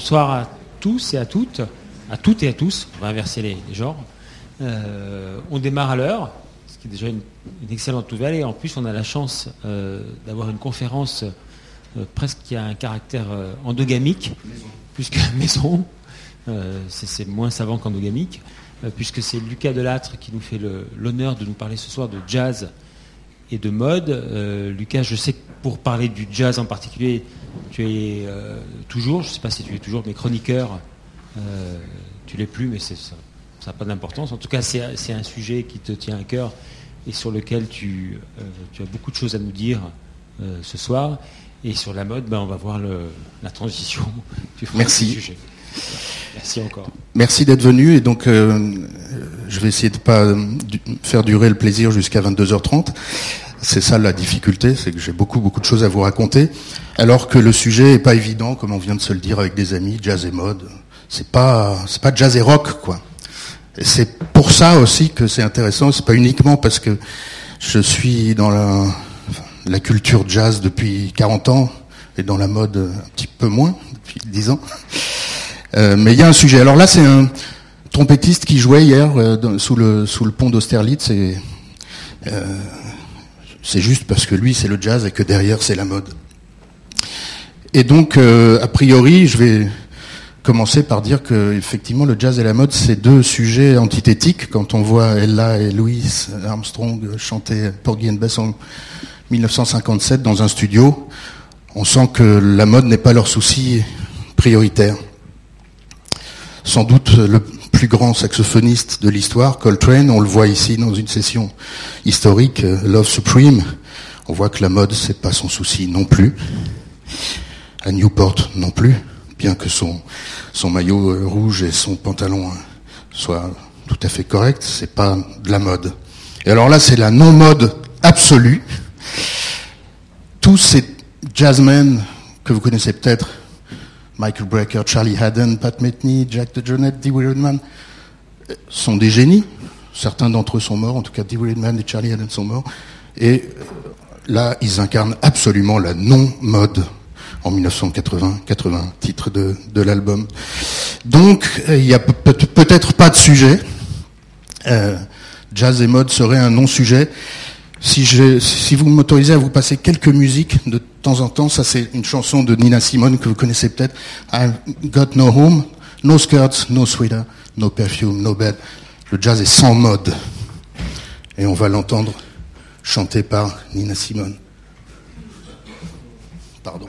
Bonsoir à tous et à toutes, à toutes et à tous, on va inverser les, genres. Euh, on démarre à l'heure, ce qui est déjà une, excellente nouvelle, et en plus on a la chance euh, d'avoir une conférence euh, presque qui a un caractère endogamique, puisque maison, c'est moins savant qu'endogamique, puisque c'est Lucas Delattre qui nous fait l'honneur de nous parler ce soir de jazz et de mode. Lucas, je sais que pour parler du jazz en particulier, tu es euh, toujours, je ne sais pas si tu es toujours, mais chroniqueur, euh, tu l'es plus, mais ça n'a pas d'importance. En tout cas, c'est un sujet qui te tient à cœur et sur lequel tu, euh, as beaucoup de choses à nous dire ce soir. Et sur la mode, ben, on va voir la transition du Merci. sujet. Merci encore. Merci d'être venu. Et donc, je vais essayer de ne pas faire durer le plaisir jusqu'à 22h30. C'est ça la difficulté, c'est que j'ai beaucoup beaucoup de choses à vous raconter, alors que le sujet est pas évident, comme on vient de se le dire avec des amis, jazz et mode. C'est pas c'est pas jazz et rock quoi. C'est pour ça aussi que c'est intéressant. C'est pas uniquement parce que je suis dans la, culture jazz depuis 40 ans et dans la mode un petit peu moins depuis 10 ans. Euh, mais il y a un sujet. Alors là, c'est un trompettiste qui jouait hier euh, sous le sous le pont d'Austerlitz et euh, c'est juste parce que lui, c'est le jazz et que derrière, c'est la mode. Et donc, euh, a priori, je vais commencer par dire que effectivement, le jazz et la mode, c'est deux sujets antithétiques. Quand on voit Ella et Louis Armstrong chanter Porgy and Bess en 1957 dans un studio, on sent que la mode n'est pas leur souci prioritaire. Sans doute le plus grand saxophoniste de l'histoire, Coltrane. On le voit ici dans une session historique, euh, Love Supreme. On voit que la mode, c'est pas son souci non plus. À Newport non plus, bien que son, maillot euh, rouge et son pantalon euh, soient tout à fait corrects, c'est pas de la mode. Et alors là, c'est la non-mode absolue. Tous ces jazzmen que vous connaissez peut-être, Michael Brecker, Charlie Haddon, Pat Metheny, Jack DeJohnette, Dee Weirdman, sont des génies. Certains d'entre eux sont morts, en tout cas Dee Weirdman et Charlie Haddon sont morts. Et euh, là, ils incarnent absolument la non-mode en 1980, 80 titre de, l'album. Donc, euh, il n'y a peut-être pas de sujet. Euh, jazz et mode serait un non-sujet. Si, si vous m'autorisez à vous passer quelques musiques de temps en temps, ça c'est une chanson de Nina Simone que vous connaissez peut-être. I've got no home, no skirts, no sweater, no perfume, no bed. Le jazz est sans mode. Et on va l'entendre chanter par Nina Simone. Pardon.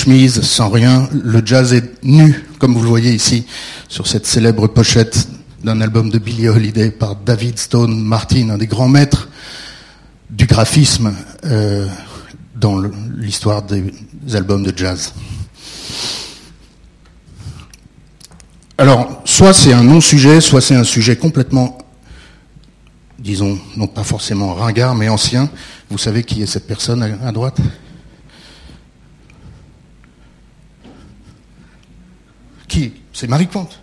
chemise, sans rien. Le jazz est nu, comme vous le voyez ici, sur cette célèbre pochette d'un album de Billie Holiday par David Stone Martin, un des grands maîtres du graphisme euh, dans l'histoire des albums de jazz. Alors, soit c'est un non-sujet, soit c'est un sujet complètement, disons, non pas forcément ringard, mais ancien. Vous savez qui est cette personne à droite? Qui C'est Marie Pointe.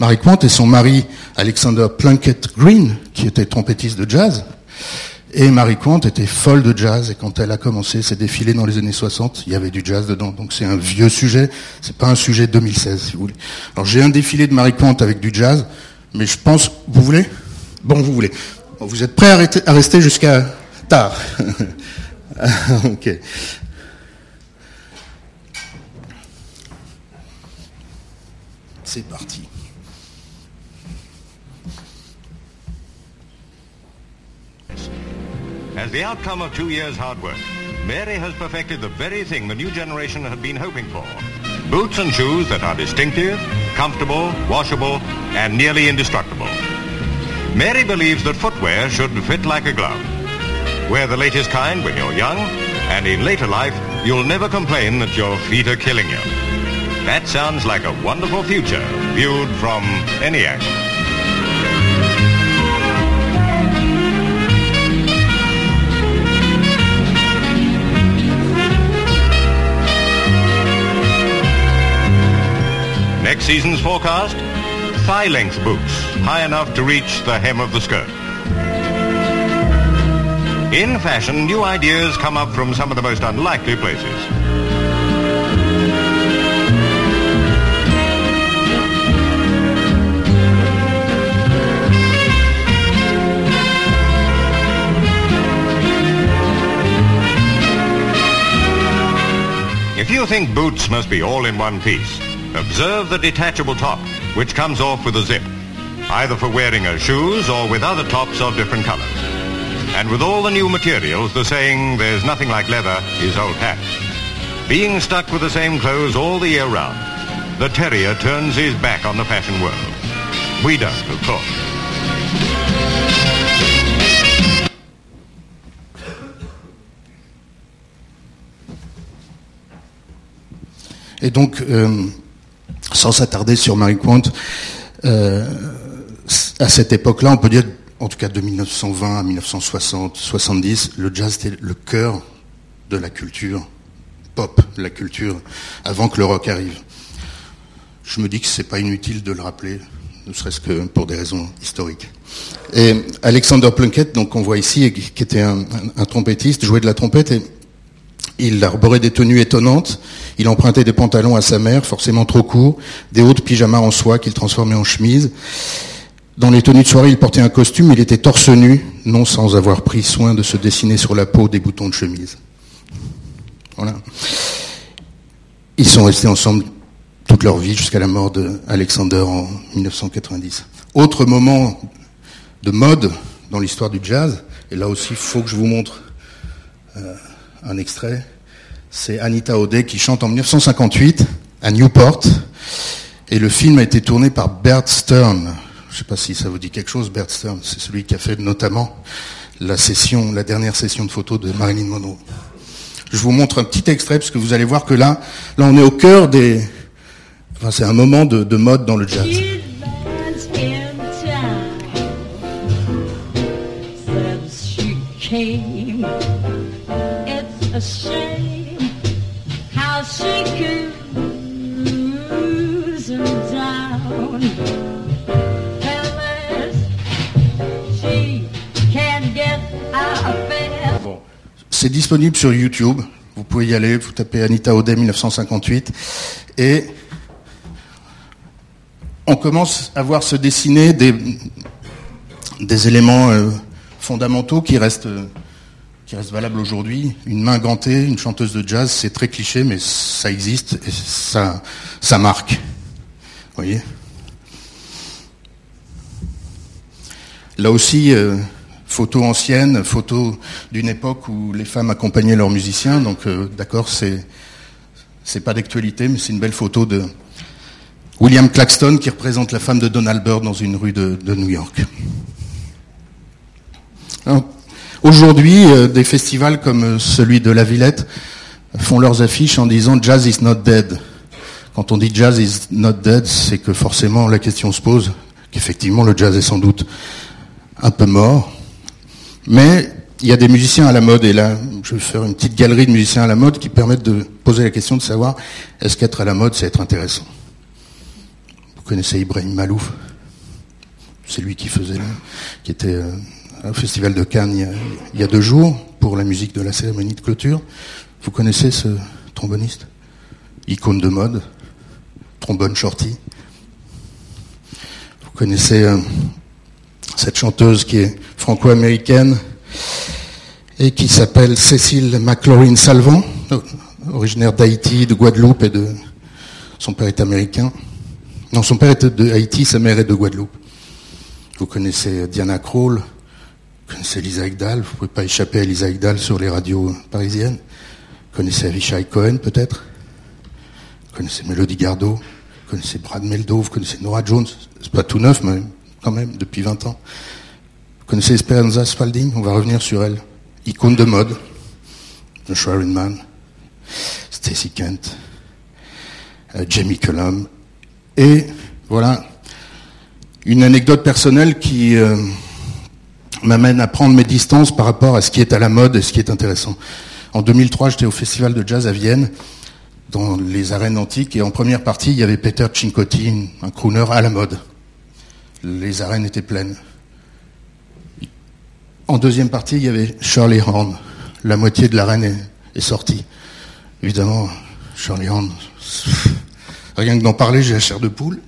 Marie Pointe et son mari Alexander Plunkett Green, qui était trompettiste de jazz. Et Marie Pointe était folle de jazz et quand elle a commencé ses défilés dans les années 60, il y avait du jazz dedans. Donc c'est un vieux sujet, c'est pas un sujet 2016 si vous voulez. Alors j'ai un défilé de Marie Pointe avec du jazz, mais je pense, vous voulez? Bon, vous voulez. vous êtes prêts à, à rester jusqu'à tard Ok. C'est parti. As the outcome of two years' hard work, Mary has perfected the very thing the new generation had been hoping for. Boots and shoes that are distinctive, comfortable, washable, and nearly indestructible. Mary believes that footwear should fit like a glove. Wear the latest kind when you're young, and in later life, you'll never complain that your feet are killing you. That sounds like a wonderful future, viewed from any angle. Next season's forecast, thigh-length boots, high enough to reach the hem of the skirt. In fashion, new ideas come up from some of the most unlikely places. If you think boots must be all in one piece, observe the detachable top, which comes off with a zip, either for wearing as shoes or with other tops of different colors. And with all the new materials, the saying, there's nothing like leather, is old hat. Being stuck with the same clothes all the year round, the terrier turns his back on the fashion world. We don't, of course. Et donc, euh, sans s'attarder sur Marie Quant, euh, à cette époque-là, on peut dire, en tout cas de 1920 à 1960, 70, le jazz était le cœur de la culture pop, la culture avant que le rock arrive. Je me dis que c'est pas inutile de le rappeler, ne serait-ce que pour des raisons historiques. Et Alexander Plunkett, donc on voit ici, qui était un, un, un trompettiste, jouait de la trompette et il arborait des tenues étonnantes, il empruntait des pantalons à sa mère, forcément trop courts, des hauts de pyjama en soie qu'il transformait en chemise. Dans les tenues de soirée, il portait un costume, il était torse nu, non sans avoir pris soin de se dessiner sur la peau des boutons de chemise. Voilà. Ils sont restés ensemble toute leur vie jusqu'à la mort d'Alexander en 1990. Autre moment de mode dans l'histoire du jazz, et là aussi il faut que je vous montre euh, un extrait, c'est Anita O'Day qui chante en 1958 à Newport, et le film a été tourné par Bert Stern. Je ne sais pas si ça vous dit quelque chose, Bert Stern, c'est celui qui a fait notamment la dernière session de photos de Marilyn Monroe. Je vous montre un petit extrait parce que vous allez voir que là, là on est au cœur des, enfin c'est un moment de, de mode dans le jazz. Bon. C'est disponible sur YouTube. Vous pouvez y aller, vous tapez Anita O'Day 1958 et on commence à voir se dessiner des, des éléments euh, fondamentaux qui restent, euh, qui restent valables aujourd'hui. Une main gantée, une chanteuse de jazz, c'est très cliché, mais ça existe et ça, ça marque. Vous voyez Là aussi, euh, photo ancienne, photo d'une époque où les femmes accompagnaient leurs musiciens. Donc, euh, d'accord, c'est c'est pas d'actualité, mais c'est une belle photo de William Claxton qui représente la femme de Donald Byrd dans une rue de New York. Aujourd'hui, euh, des festivals comme euh, celui de la Villette font leurs affiches en disant Jazz is not dead. Quand on dit Jazz is not dead, c'est que forcément la question se pose qu'effectivement le jazz est sans doute un peu mort. Mais il y a des musiciens à la mode, et là, je vais faire une petite galerie de musiciens à la mode qui permettent de poser la question de savoir est-ce qu'être à la mode, c'est être intéressant? Vous connaissez Ibrahim Malouf? C'est lui qui faisait, qui était euh, au Festival de Cannes il y, a, deux jours pour la musique de la cérémonie de clôture. Vous connaissez ce tromboniste? Icône de mode, trombone shorty. Vous connaissez euh, cette chanteuse qui est franco-américaine et qui s'appelle Cécile McLaurin Salvant, originaire d'Haïti, de Guadeloupe et de son père est américain. Non, son père était de Haïti, sa mère est de Guadeloupe. Vous connaissez Diana Krall, vous connaissez Lisa Ekdahl, vous ne pouvez pas échapper à Lisa Ekdahl sur les radios parisiennes. connaissez Avishai Cohen peut-être Vous connaissez Melody Gardot Vous connaissez Brad Meldo Vous connaissez Nora Jones C'est pas tout neuf, mais quand même, depuis 20 ans. Vous connaissez Esperanza Spalding On va revenir sur elle. Icône de mode. Joshua Rinman. Stacy Kent. euh, Jamie Cullum. Et voilà, une anecdote personnelle qui euh, m'amène à prendre mes distances par rapport à ce qui est à la mode et ce qui est intéressant. En 2003, j'étais au festival de jazz à Vienne, dans les arènes antiques, et en première partie, il y avait Peter Cincotti, un crooner à la mode. Les arènes étaient pleines. En deuxième partie, il y avait Shirley Horn. La moitié de l'arène est, est sortie. Évidemment, Shirley Horn, rien que d'en parler, j'ai la chair de poule.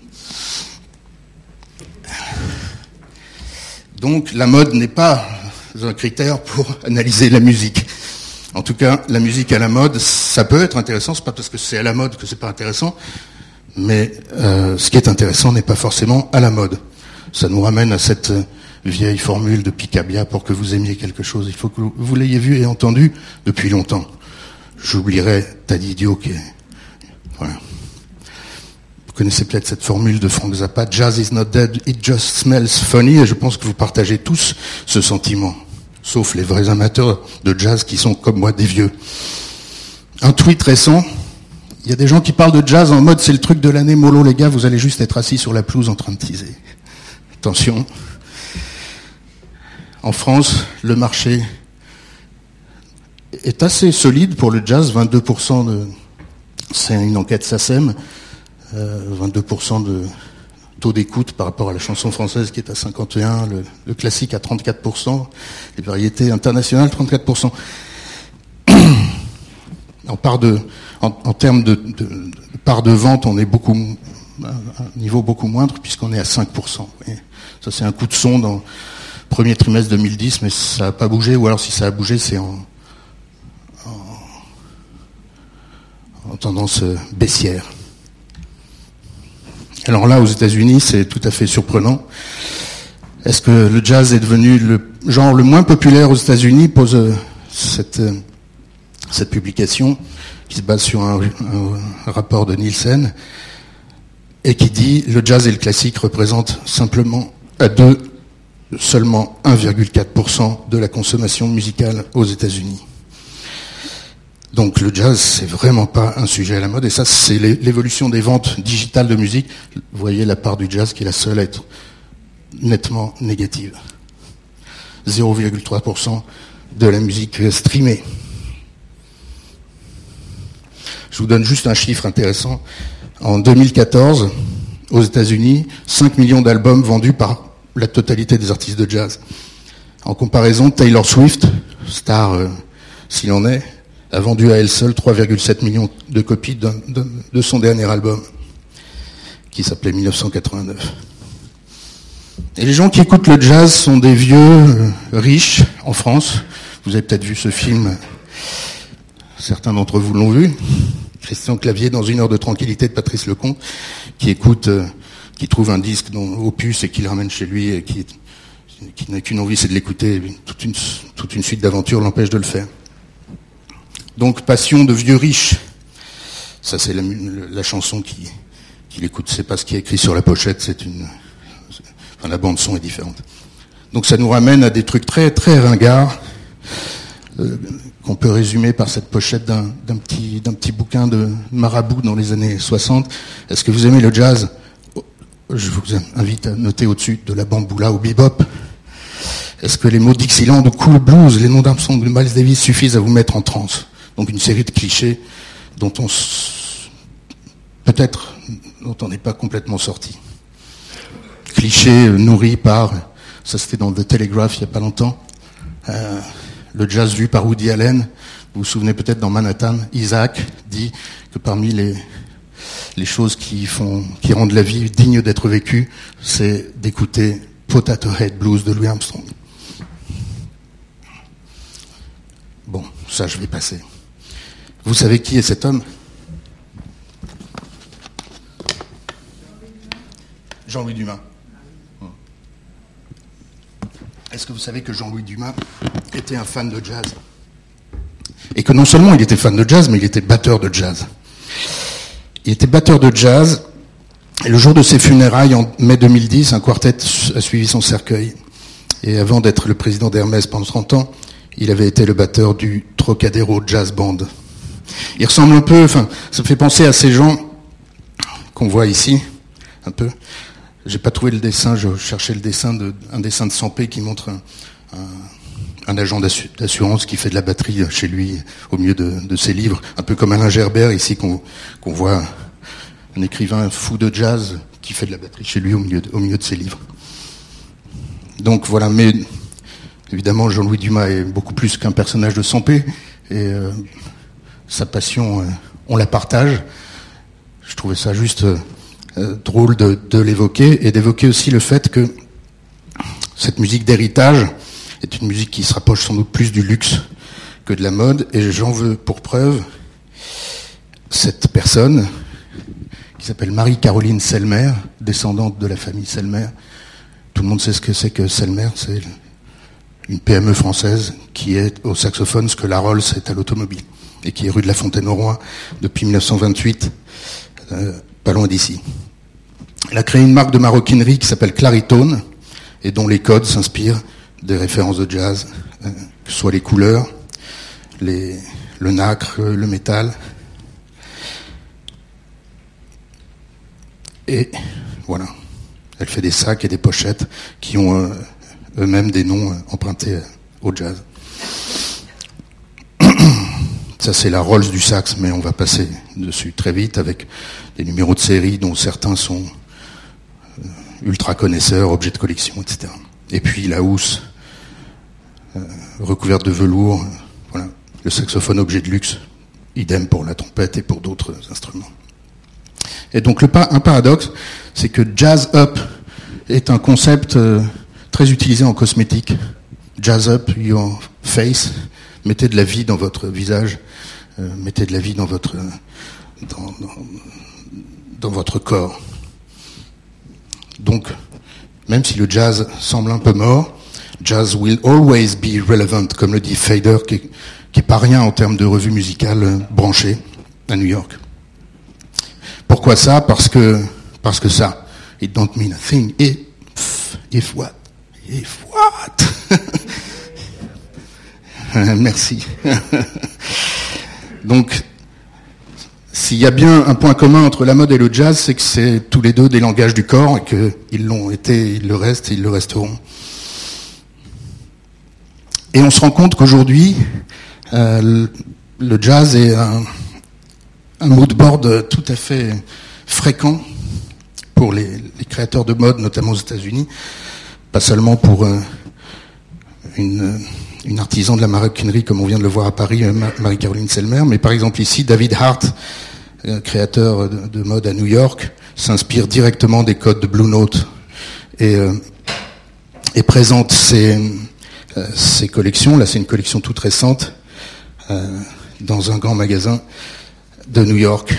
Donc la mode n'est pas un critère pour analyser la musique. En tout cas, la musique à la mode, ça peut être intéressant, c'est pas parce que c'est à la mode que c'est pas intéressant, mais euh, ce qui est intéressant n'est pas forcément à la mode. Ça nous ramène à cette vieille formule de Picabia pour que vous aimiez quelque chose. Il faut que vous- vous l'ayez vu et entendu depuis longtemps. J'oublierai Tadidio qui est... Voilà. Vous connaissez peut-être cette formule de Frank Zappa, Jazz is not dead, it just smells funny, et je pense que vous partagez tous ce sentiment, sauf les vrais amateurs de jazz qui sont comme moi des vieux. Un tweet récent, il y a des gens qui parlent de jazz en mode c'est le truc de l'année mollo les gars, vous allez juste être assis sur la pelouse en train de teaser. Attention. En France, le marché est assez solide pour le jazz, 22% de... C'est une enquête SACEM, 22% de taux d'écoute par rapport à la chanson française qui est à 51, le, le classique à 34%, les variétés internationales 34%. En, termes de, part de vente, on est beaucoup, à un niveau beaucoup moindre puisqu'on est à 5%. vous voyez. Ça c'est un coup de son dans le premier trimestre 2010, mais ça n'a pas bougé, ou alors si ça a bougé, c'est en, en tendance euh, baissière. Alors là, aux États-Unis, c'est tout à fait surprenant. Est-ce que le jazz est devenu le genre le moins populaire aux États-Unis Pose euh, cette, euh, cette publication qui se base sur un, un rapport de Nielsen et qui dit le jazz et le classique représentent simplement à deux seulement 1,4% de la consommation musicale aux États-Unis. Donc le jazz, c'est vraiment pas un sujet à la mode, et ça, c'est l'é- l'évolution des ventes digitales de musique. Vous voyez la part du jazz qui est la seule à être nettement négative. 0,3% de la musique streamée. Je vous donne juste un chiffre intéressant. En 2014, aux États-Unis, 5 millions d'albums vendus par la totalité des artistes de jazz. En comparaison, Taylor Swift, star euh, s'il en est, a vendu à elle seule 3,7 millions de copies de son dernier album, qui s'appelait 1989. Et les gens qui écoutent le jazz sont des vieux euh, riches en France. Vous avez peut-être vu ce film, certains d'entre vous l'ont vu. Christian Clavier dans une heure de tranquillité de Patrice Lecomte, qui écoute, euh, qui trouve un disque au puce et qui le ramène chez lui et qui, n'a qu'une envie, c'est de l'écouter. Toute une suite d'aventures l'empêche de le faire. Donc passion de vieux riches. Ça c'est la, chanson qui qu'il écoute. C'est pas ce qui est écrit sur la pochette. C'est une. Enfin, la bande son est différente. Donc ça nous ramène à des trucs très très ringards euh, qu'on peut résumer par cette pochette d'un petit petit bouquin de marabout dans les années 60. Est-ce que vous aimez le jazz? Je vous invite à noter au-dessus de la bamboula au bebop. Est-ce que les mots Dixieland ou Cool Blues, les noms d'Armstrong de Miles Davis suffisent à vous mettre en transe? Donc une série de clichés dont on peut-être dont on n'est pas complètement sorti. Clichés euh, nourris par, ça c'était dans The Telegraph il n'y a pas longtemps, euh, le jazz vu par Woody Allen. Vous vous souvenez peut-être dans Manhattan, Isaac dit que parmi les, les choses qui font, qui rendent la vie digne d'être vécue, c'est d'écouter Potato Head Blues de Louis Armstrong. Bon, ça je vais passer. Vous savez qui est cet homme? Jean-Louis Dumas. Est-ce que vous savez que Jean-Louis Dumas était un fan de jazz? Et que non seulement il était fan de jazz, mais il était batteur de jazz. Il était batteur de jazz, et le jour de ses funérailles, en mai 2010, un quartet a suivi son cercueil. Et avant d'être le président d'Hermès pendant 30 ans, il avait été le batteur du Trocadéro Jazz Band. Il ressemble un peu, enfin, ça me fait penser à ces gens qu'on voit ici, un peu. J'ai pas trouvé le dessin, je cherchais le dessin de, un dessin de Sampé qui montre un, agent d'assu- d'assurance qui fait de la batterie chez lui au milieu de, ses livres, un peu comme Alain Gerbert ici qu'on qu'on voit un écrivain fou de jazz qui fait de la batterie chez lui au milieu de, au milieu de ses livres. Donc voilà, mais évidemment Jean-Louis Dumas est beaucoup plus qu'un personnage de Sampé et euh, sa passion, euh, on la partage. Je trouvais ça juste euh, euh, drôle de, l'évoquer et d'évoquer aussi le fait que cette musique d'héritage est une musique qui se rapproche sans doute plus du luxe que de la mode et j'en veux pour preuve cette personne qui s'appelle Marie-Caroline Selmer, descendante de la famille Selmer. Tout le monde sait ce que c'est que Selmer, c'est une PME française qui est au saxophone ce que la Rolls est à l'automobile et qui est rue de la Fontaine-au-Roi depuis 1928, euh, pas loin d'ici. Elle a créé une marque de maroquinerie qui s'appelle Claritone et dont les codes s'inspirent des références de jazz, euh, que ce soit les couleurs, le nacre, le métal. Et voilà, elle fait des sacs et des pochettes qui ont euh, eux-mêmes des noms empruntés au jazz. Ça, c'est la Rolls du sax, mais on va passer dessus très vite avec des numéros de série dont certains sont euh, ultra connaisseurs, objets de collection, etc. Et puis la housse euh, recouverte de velours, voilà. Le saxophone objet de luxe, idem pour la trompette et pour d'autres instruments. Et donc le un paradoxe, c'est que jazz up est un concept euh, très utilisé en cosmétique. Jazz up your face, mettez de la vie dans votre visage, euh, mettez de la vie dans votre dans, votre corps. Donc, même si le jazz semble un peu mort, jazz will always be relevant, comme le dit Fader, qui, qui pas rien en termes de revue musicale euh, branchée à New York. Pourquoi ça? Parce que parce que ça, it don't mean a thing. If what If what Merci. Donc, s'il y a bien un point commun entre la mode et le jazz, c'est que c'est tous les deux des langages du corps et qu'ils l'ont été, ils le restent et ils le resteront. Et on se rend compte qu'aujourd'hui, euh, le, jazz est un, un mood board tout à fait fréquent pour les, les créateurs de mode, notamment aux États-Unis, pas seulement pour euh, une, une artisan de la maroquinerie comme on vient de le voir à Paris, euh, Ma- Marie-Caroline Selmer, mais par exemple ici, David Hart, euh, créateur de, de mode à New York, s'inspire directement des codes de Blue Note et, euh, présente ses, ses collections. Là, c'est une collection toute récente dans un grand magasin de New York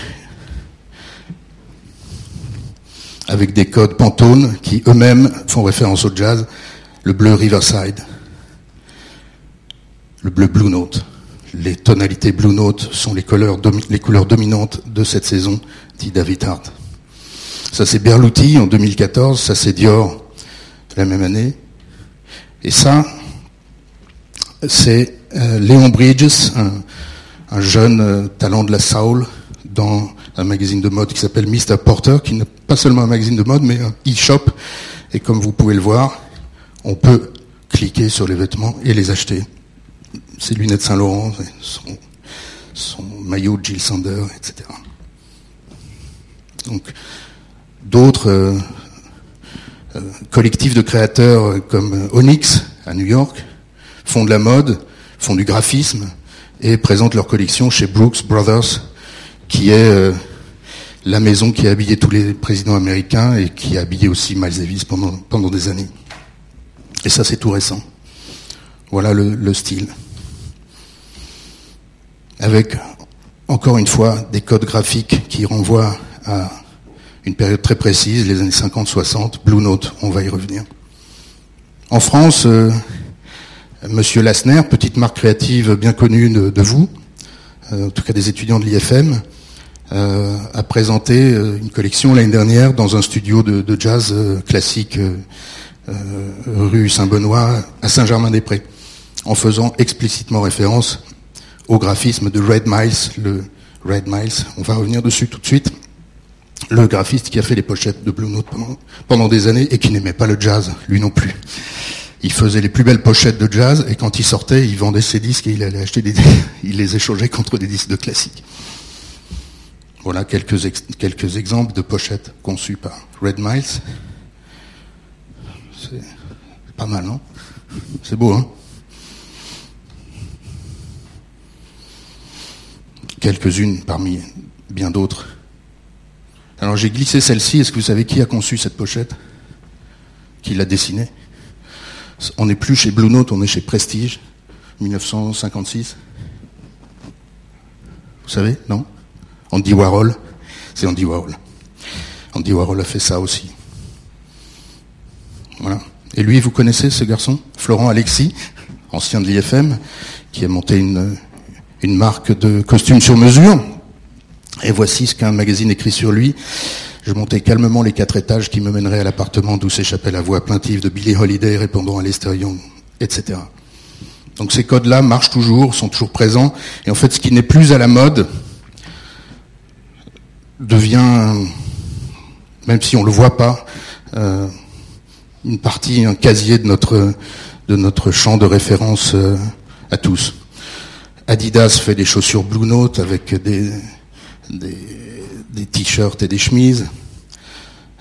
avec des codes Pantone qui eux-mêmes font référence au jazz, le bleu Riverside, le bleu Blue Note. Les tonalités Blue Note sont les couleurs, dominantes de cette saison, dit David Hart. Ça c'est Berluti en 2014, ça c'est Dior la même année. Et ça, c'est euh, Léon Bridges, un, un jeune euh, talent de la soul dans un magazine de mode qui s'appelle Mr. Porter, qui n'est pas seulement un magazine de mode, mais un e-shop. Et comme vous pouvez le voir, on peut cliquer sur les vêtements et les acheter. Ses lunettes Saint-Laurent, son, maillot de Jill Sander, etc. Donc, d'autres euh, euh, collectifs de créateurs euh, comme Onyx à New York font de la mode, font du graphisme et présentent leur collection chez Brooks Brothers, qui est la maison qui a habillé tous les présidents américains et qui a habillé aussi Miles Davis pendant des années. Et ça, c'est tout récent. Voilà le, le style. Avec, encore une fois, des codes graphiques qui renvoient à une période très précise, les années 50-60, Blue Note, on va y revenir. En France, euh, Monsieur Lassner, petite marque créative bien connue de, vous, euh, en tout cas des étudiants de l'IFM, euh, a présenté euh, une collection l'année dernière dans un studio de, jazz classique rue Saint-Benoît à Saint-Germain-des-Prés, en faisant explicitement référence au graphisme de Red Miles, le Red Miles, on va revenir dessus tout de suite, le graphiste qui a fait les pochettes de Blue Note pendant, des années et qui n'aimait pas le jazz, lui non plus. Il faisait les plus belles pochettes de jazz et quand il sortait, il vendait ses disques et il allait acheter des, il les échangeait contre des disques de classique. Voilà quelques, quelques exemples de pochettes conçues par Red Miles. C'est pas mal, non? C'est beau, hein? Quelques-unes parmi bien d'autres. Alors j'ai glissé celle-ci. Est-ce que vous savez qui a conçu cette pochette? Qui l'a dessinée? On n'est plus chez Blue Note, on est chez Prestige, 1956. Vous savez Non? Andy Warhol. C'est Andy Warhol. Andy Warhol a fait ça aussi. Voilà. Et lui, vous connaissez ce garçon? Florent Alexis, ancien de l'IFM, qui a monté une, une marque de costumes sur mesure. Et voici ce qu'un magazine écrit sur lui. Je montais calmement les quatre étages qui me mèneraient à l'appartement d'où s'échappait la voix plaintive de Billie Holiday répondant à Lester etc. Donc ces codes-là marchent toujours, sont toujours présents. Et en fait, ce qui n'est plus à la mode devient, même si on ne le voit pas, euh, une partie, un casier de notre, de notre champ de référence euh, à tous. Adidas fait des chaussures Blue Note avec des, t-shirts et des chemises.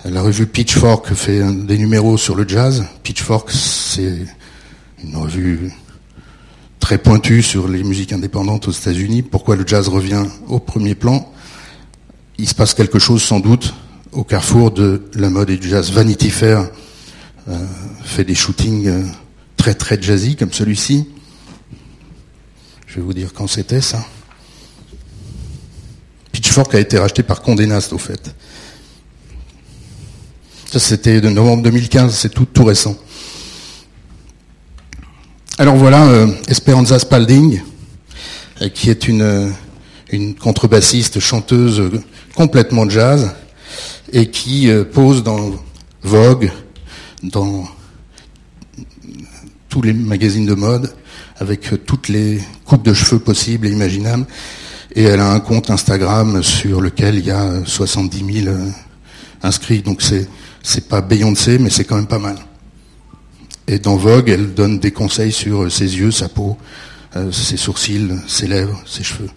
La revue Pitchfork fait des numéros sur le jazz. Pitchfork, c'est une revue très pointue sur les musiques indépendantes aux États-Unis. Pourquoi le jazz revient au premier plan? Il se passe quelque chose sans doute au carrefour de la mode et du jazz. Vanity Fair euh, fait des shootings euh, très très jazzy comme celui-ci. Je vais vous dire quand c'était ça. Pitchfork a été racheté par Condé Nast au fait. Ça c'était de novembre 2015, c'est tout, récent. Alors voilà euh, Esperanza Spalding, euh, qui est une, euh, contrebassiste, chanteuse complètement jazz, et qui pose dans Vogue, dans tous les magazines de mode, avec euh, toutes les coupes de cheveux possibles et imaginables. Et elle a un compte Instagram sur lequel il y a euh, 70 000 euh, inscrits. Donc c'est c'est pas Beyoncé, mais c'est quand même pas mal. Et dans Vogue, elle donne des conseils sur euh, ses yeux, sa peau, euh, ses sourcils, ses lèvres, ses cheveux.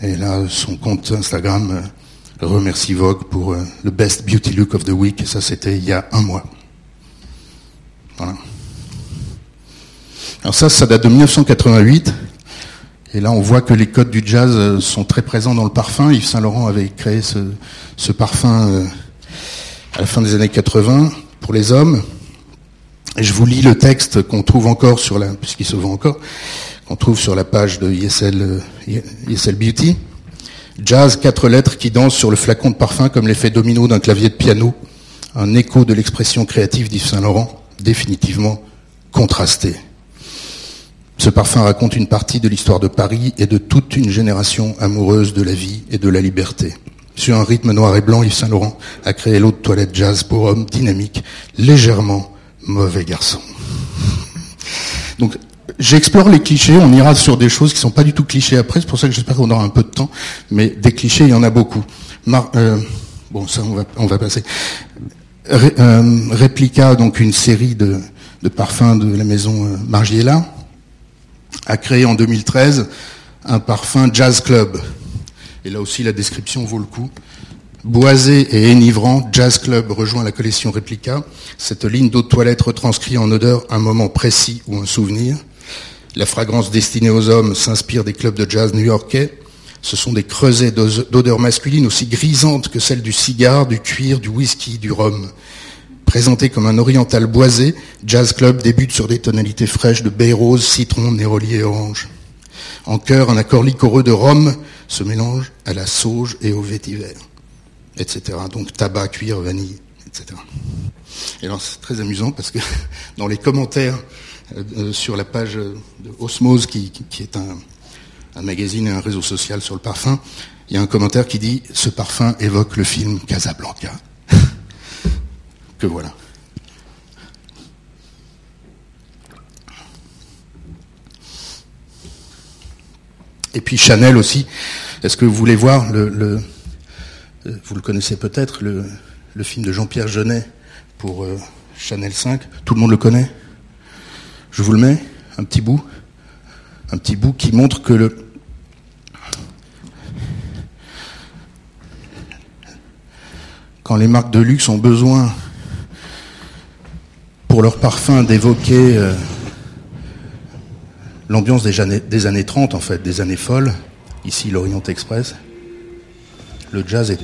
Et là, son compte Instagram euh, remercie Vogue pour euh, le Best Beauty Look of the Week. Ça, c'était il y a un mois. Voilà. Alors ça, ça date de 1988. Et là, on voit que les codes du jazz euh, sont très présents dans le parfum. Yves Saint Laurent avait créé ce, parfum euh, à la fin des années 80 pour les hommes. Et je vous lis le texte qu'on trouve encore sur la, puisqu'il se vend encore, qu'on trouve sur la page de YSL, euh, Beauty. Jazz, quatre lettres qui dansent sur le flacon de parfum comme l'effet domino d'un clavier de piano. Un écho de l'expression créative d'Yves Saint Laurent, définitivement contrasté. Ce parfum raconte une partie de l'histoire de Paris et de toute une génération amoureuse de la vie et de la liberté. Sur un rythme noir et blanc, Yves Saint Laurent a créé l'eau de toilette jazz pour hommes dynamiques, légèrement mauvais garçons. Donc, j'explore les clichés, on ira sur des choses qui sont pas du tout clichés après, c'est pour ça que j'espère qu'on aura un peu de temps, mais des clichés, il y en a beaucoup. Euh, bon, ça, on va, on va passer. Ré- euh, Réplica, donc une série de, de parfums de la maison euh, Margiela, a créé en 2013 un parfum Jazz Club. Et là aussi, la description vaut le coup. Boisé et énivrant, Jazz Club rejoint la collection Replica. Cette ligne d'eau de toilette retranscrit en odeur un moment précis ou un souvenir. La fragrance destinée aux hommes s'inspire des clubs de jazz new-yorkais. Ce sont des creusets d'odeurs masculines aussi grisantes que celles du cigare, du cuir, du whisky, du rhum. Présenté comme un oriental boisé, Jazz Club débute sur des tonalités fraîches de baie rose, citron, néroli et orange. En chœur, un accord liquoreux de rhum se mélange à la sauge et au vétiver, etc. Donc tabac, cuir, vanille, etc. Et alors c'est très amusant parce que dans les commentaires euh, euh, sur la page euh, de Osmose, qui, est un magazine et un réseau social sur le parfum. Il y a un commentaire qui dit Ce parfum évoque le film Casablanca. Voilà. Et puis Chanel aussi. Est-ce que vous voulez voir le, euh, vous le connaissez peut-être, le, le film de Jean-Pierre Jeunet pour euh, Chanel 5 Tout le monde le connaît Je vous le mets, un petit bout. Un petit bout qui montre que le, quand les marques de luxe ont besoin pour leur parfum d'évoquer euh, l'ambiance des années, des années 30 en fait, des années folles, ici l'Orient Express, le jazz est,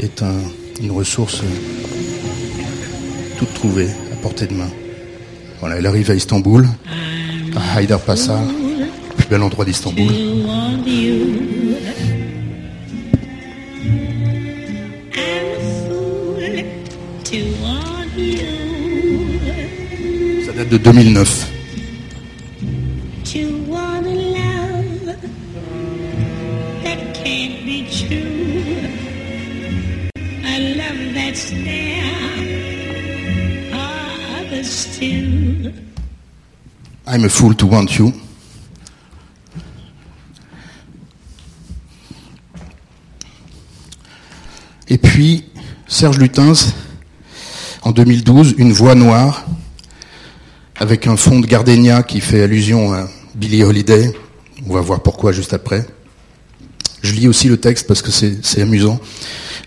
est un- une ressource euh, toute trouvée, à portée de main. Voilà, elle arrive à Istanbul, à Haydarpaşa, le plus bel endroit d'Istanbul. Others too. I'm a fool to want you. Et puis, Serge Lutens, en 2012, Une voix noire, avec un fond de Gardenia qui fait allusion à Billie Holiday. On va voir pourquoi juste après. Je lis aussi le texte parce que c'est amusant.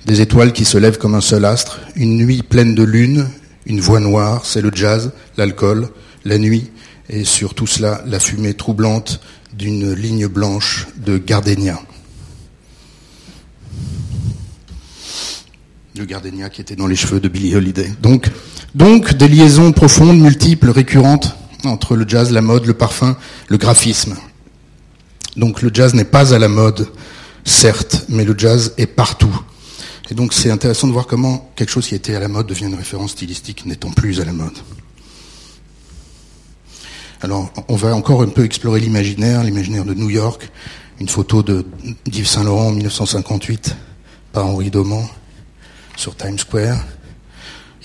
Des étoiles qui se lèvent comme un seul astre, une nuit pleine de lune, une voix noire, c'est le jazz, l'alcool, la nuit, et sur tout cela, la fumée troublante d'une ligne blanche de gardénia. Le gardénia qui était dans les cheveux de Billie Holiday. Donc, donc des liaisons profondes, multiples, récurrentes entre le jazz, la mode, le parfum, le graphisme. Donc le jazz n'est pas à la mode, certes, mais le jazz est partout. Et donc c'est intéressant de voir comment quelque chose qui était à la mode devient une référence stylistique n'étant plus à la mode. Alors on va encore un peu explorer l'imaginaire, l'imaginaire de New York, une photo de d'Yves Saint Laurent en 1958 par Henri Doman sur Times Square.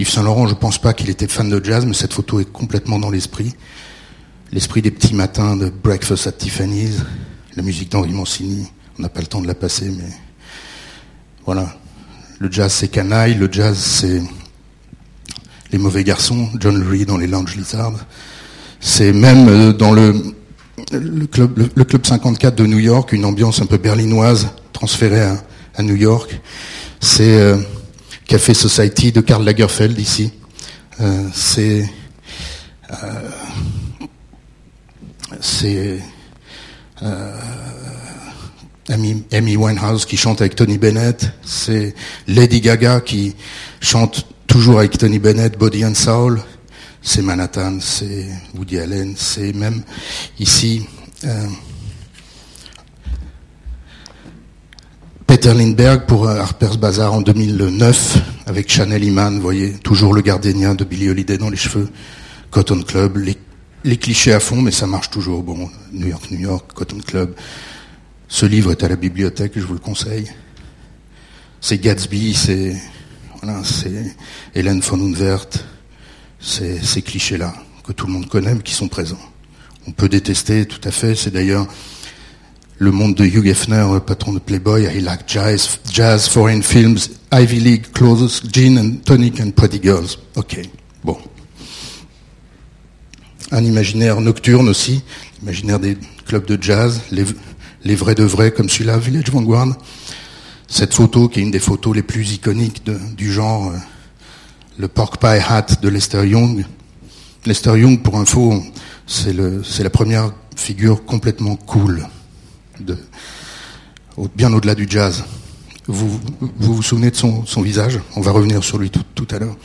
Yves Saint Laurent, je pense pas qu'il était fan de jazz, mais cette photo est complètement dans l'esprit. L'esprit des petits matins de Breakfast at Tiffany's, la musique d'Henri Mancini. On n'a pas le temps de la passer, mais voilà. Le jazz, c'est canaille. Le jazz, c'est les mauvais garçons. John Lurie dans les Lounge Lizards. C'est même euh, dans le, club, le, club 54 de New York, une ambiance un peu berlinoise transférée à, à New York. C'est euh, Café Society de Karl Lagerfeld ici. Euh, c'est c'est euh, Amy, Winehouse qui chante avec Tony Bennett, c'est Lady Gaga qui chante toujours avec Tony Bennett, Body and Soul, c'est Manhattan, c'est Woody Allen, c'est même ici euh, Peter Lindbergh pour euh, Harper's Bazaar en 2009 avec Chanel Iman, vous voyez, toujours le gardénien de Billie Holiday dans les cheveux, Cotton Club, les, clichés à fond, mais ça marche toujours. Bon, New York, New York, Cotton Club. Ce livre est à la bibliothèque, je vous le conseille. C'est Gatsby, c'est voilà, Hélène von Unvert, c'est ces clichés-là que tout le monde connaît, mais qui sont présents. On peut détester, tout à fait. C'est d'ailleurs le monde de Hugh Hefner, le patron de Playboy. I like jazz, jazz, foreign films, Ivy League, clothes, gin and tonic and pretty girls. Ok, bon. Un imaginaire nocturne aussi, imaginaire des clubs de jazz, les, vrais de vrais comme celui-là, Village Vanguard. Cette photo qui est une des photos les plus iconiques du genre, euh, le pork pie hat de Lester Young. Lester Young, pour info, c'est la première figure complètement cool, bien au-delà du jazz. Vous, vous souvenez de son, visage? On va revenir sur lui tout, à l'heure.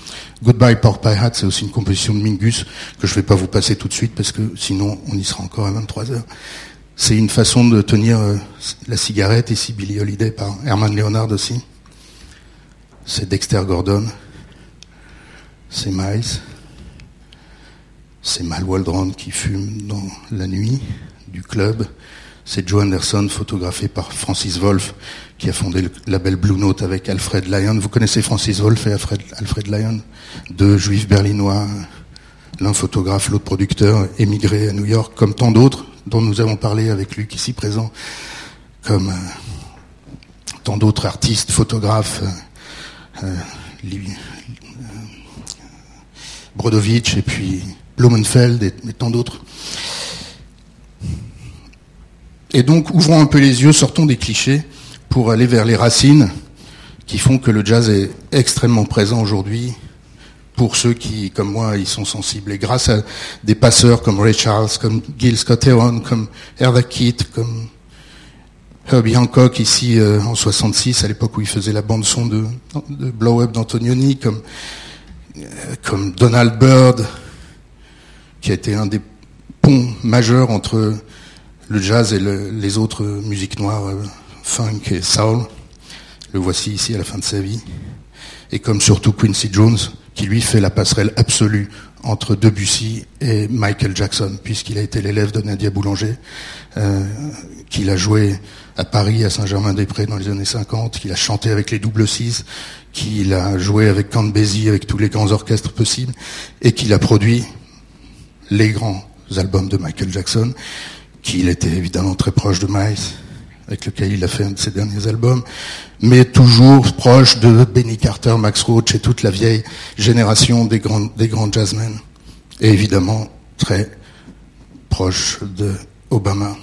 Goodbye Pork Pie Hat, c'est aussi une composition de Mingus que je ne vais pas vous passer tout de suite parce que sinon on y sera encore à 23 heures. C'est une façon de tenir euh, la cigarette, ici Billie Holiday par Herman Leonard aussi. C'est Dexter Gordon. C'est Miles. C'est Mal Waldron qui fume dans la nuit du club. C'est Joe Anderson, photographié par Francis Wolff, qui a fondé le label Blue Note avec Alfred Lyon. Vous connaissez Francis Wolff et Alfred, Alfred Lyon? Deux juifs berlinois, l'un photographe, l'autre producteur, émigré à New York, comme tant d'autres dont nous avons parlé avec Luc ici présent, comme euh, tant d'autres artistes, photographes, euh, euh, euh, Brodovitch et puis Blumenfeld et tant d'autres. Et donc, ouvrons un peu les yeux, sortons des clichés pour aller vers les racines qui font que le jazz est extrêmement présent aujourd'hui pour ceux qui, comme moi, y sont sensibles. Et grâce à des passeurs comme Ray Charles, comme Gil Scott Heron, comme Herda Kitt, comme Herbie Hancock ici euh, en 66, à l'époque où il faisait la bande son de, Blow Up d'Antonioni, comme, euh, comme Donald Byrd, qui a été un des ponts majeurs entre le jazz et le- les autres musiques noires, euh, funk et soul. Le voici ici à la fin de sa vie. Et comme surtout Quincy Jones, qui lui fait la passerelle absolue entre Debussy et Michael Jackson, puisqu'il a été l'élève de Nadia Boulanger, euh, qu'il a joué à Paris, à Saint-Germain-des-Prés dans les années 50, qu'il a chanté avec les double six, qu'il a joué avec Count avec tous les grands orchestres possibles, et qu'il a produit les grands albums de Michael Jackson, qu'il était évidemment très proche de Miles, avec lequel il a fait un de ses derniers albums, mais toujours proche de Benny Carter, Max Roach et toute la vieille génération des grands, des grands jazzmen. Et évidemment, très proche de Obama.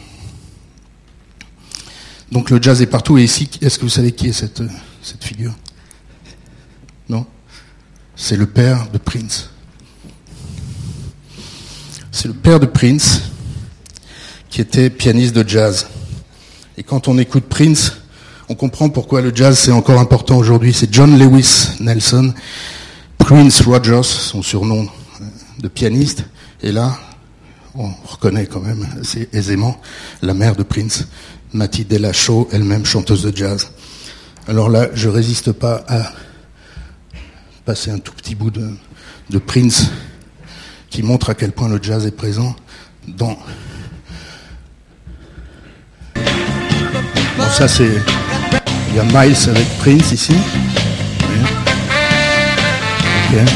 Donc le jazz est partout. Et ici, est-ce que vous savez qui est cette, cette figure? Non? C'est le père de Prince. C'est le père de Prince qui était pianiste de jazz. Et quand on écoute Prince, on comprend pourquoi le jazz c'est encore important aujourd'hui. C'est John Lewis Nelson, Prince Rogers, son surnom euh, de pianiste. Et là, on reconnaît quand même assez aisément la mère de Prince, Matty Della Shaw, elle-même chanteuse de jazz. Alors là, je résiste pas à passer un tout petit bout de, de Prince qui montre à quel point le jazz est présent dans ça c'est. Il y a Miles avec Prince ici. Oui. Ok.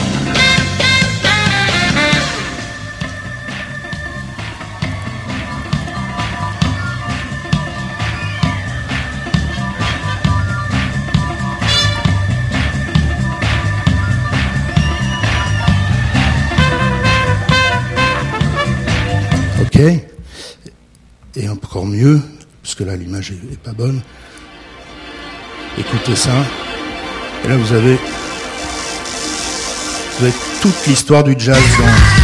Ok. Et encore mieux, parce que là l'image est, est pas bonne. Écoutez ça. Et là vous avez, vous avez toute l'histoire du jazz dans.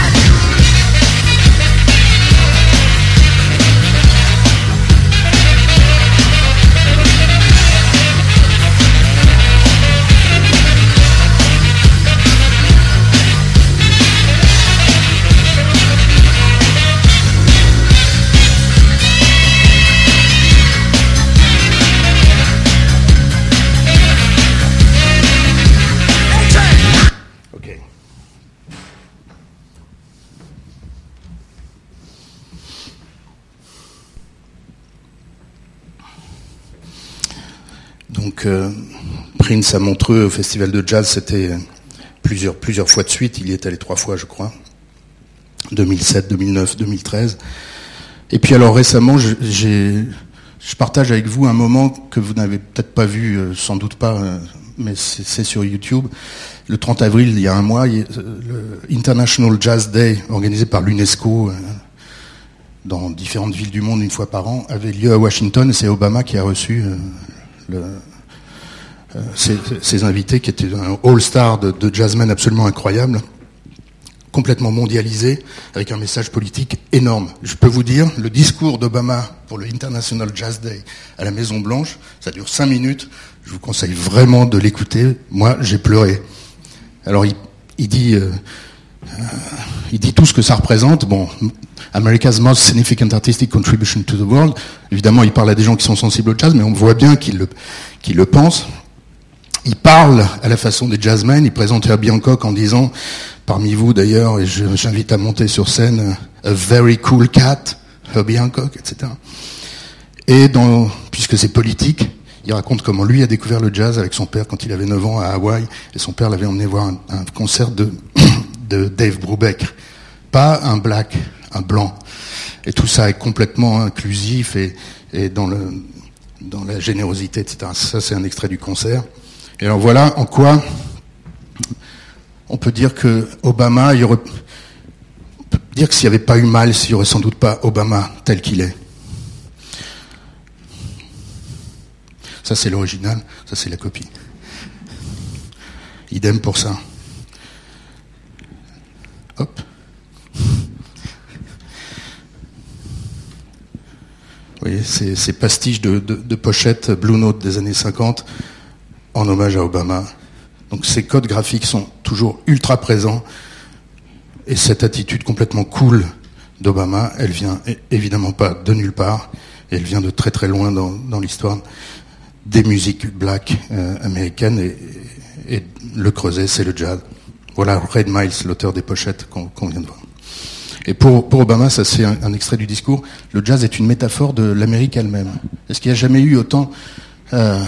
Prince à Montreux au festival de jazz, c'était plusieurs fois de suite. Il y est allé trois fois, je crois. 2007, 2009, 2013. Et puis alors récemment, je, partage avec vous un moment que vous n'avez peut-être pas vu, euh, sans doute pas, euh, mais c'est sur YouTube. Le 30 avril, il y a un mois, euh, le International Jazz Day, organisé par l'UNESCO dans différentes villes du monde une fois par an, avait lieu à Washington. et C'est Obama qui a reçu le, ses, ses invités, qui étaient un all-star de, de jazzmen absolument incroyable complètement mondialisé, avec un message politique énorme. Je peux vous dire, le discours d'Obama pour le International Jazz Day à la Maison Blanche, ça dure cinq minutes. Je vous conseille vraiment de l'écouter. Moi, j'ai pleuré. Alors, il, il dit, euh, euh, il dit tout ce que ça représente. Bon, America's most significant artistic contribution to the world. Évidemment, il parle à des gens qui sont sensibles au jazz, mais on voit bien qu'il le, qu'il le pense. Il parle à la façon des jazzmen, il présente Herbie Hancock en disant, parmi vous d'ailleurs, et j'invite à monter sur scène, a very cool cat, Herbie Hancock, etc. Et puisque c'est politique, il raconte comment lui a découvert le jazz avec son père quand il avait 9 ans à Hawaï, et son père l'avait emmené voir un, un concert de, de Dave Brubeck. Pas un black, un blanc. Et tout ça est complètement inclusif et, et dans, le, dans la générosité, etc. Ça, c'est un extrait du concert. Et alors voilà en quoi on peut dire que Obama, il aurait, on peut dire que s'il n'y avait pas eu mal, s'il n'y aurait sans doute pas Obama tel qu'il est. Ça, c'est l'original, ça, c'est la copie. Idem pour ça. Hop. Vous voyez, ces, pastiches de pochettes Blue Note des années 50 en hommage à Obama. Donc ces codes graphiques sont toujours ultra présents et cette attitude complètement cool d'Obama, elle vient évidemment pas de nulle part, elle vient de très très loin dans, l'histoire des musiques black euh, américaines et, le creuset c'est le jazz. Voilà Red Miles, l'auteur des pochettes qu'on vient de voir. Et pour, Obama, ça c'est un, un extrait du discours, le jazz est une métaphore de l'Amérique elle-même. Est-ce qu'il n'y a jamais eu autant euh,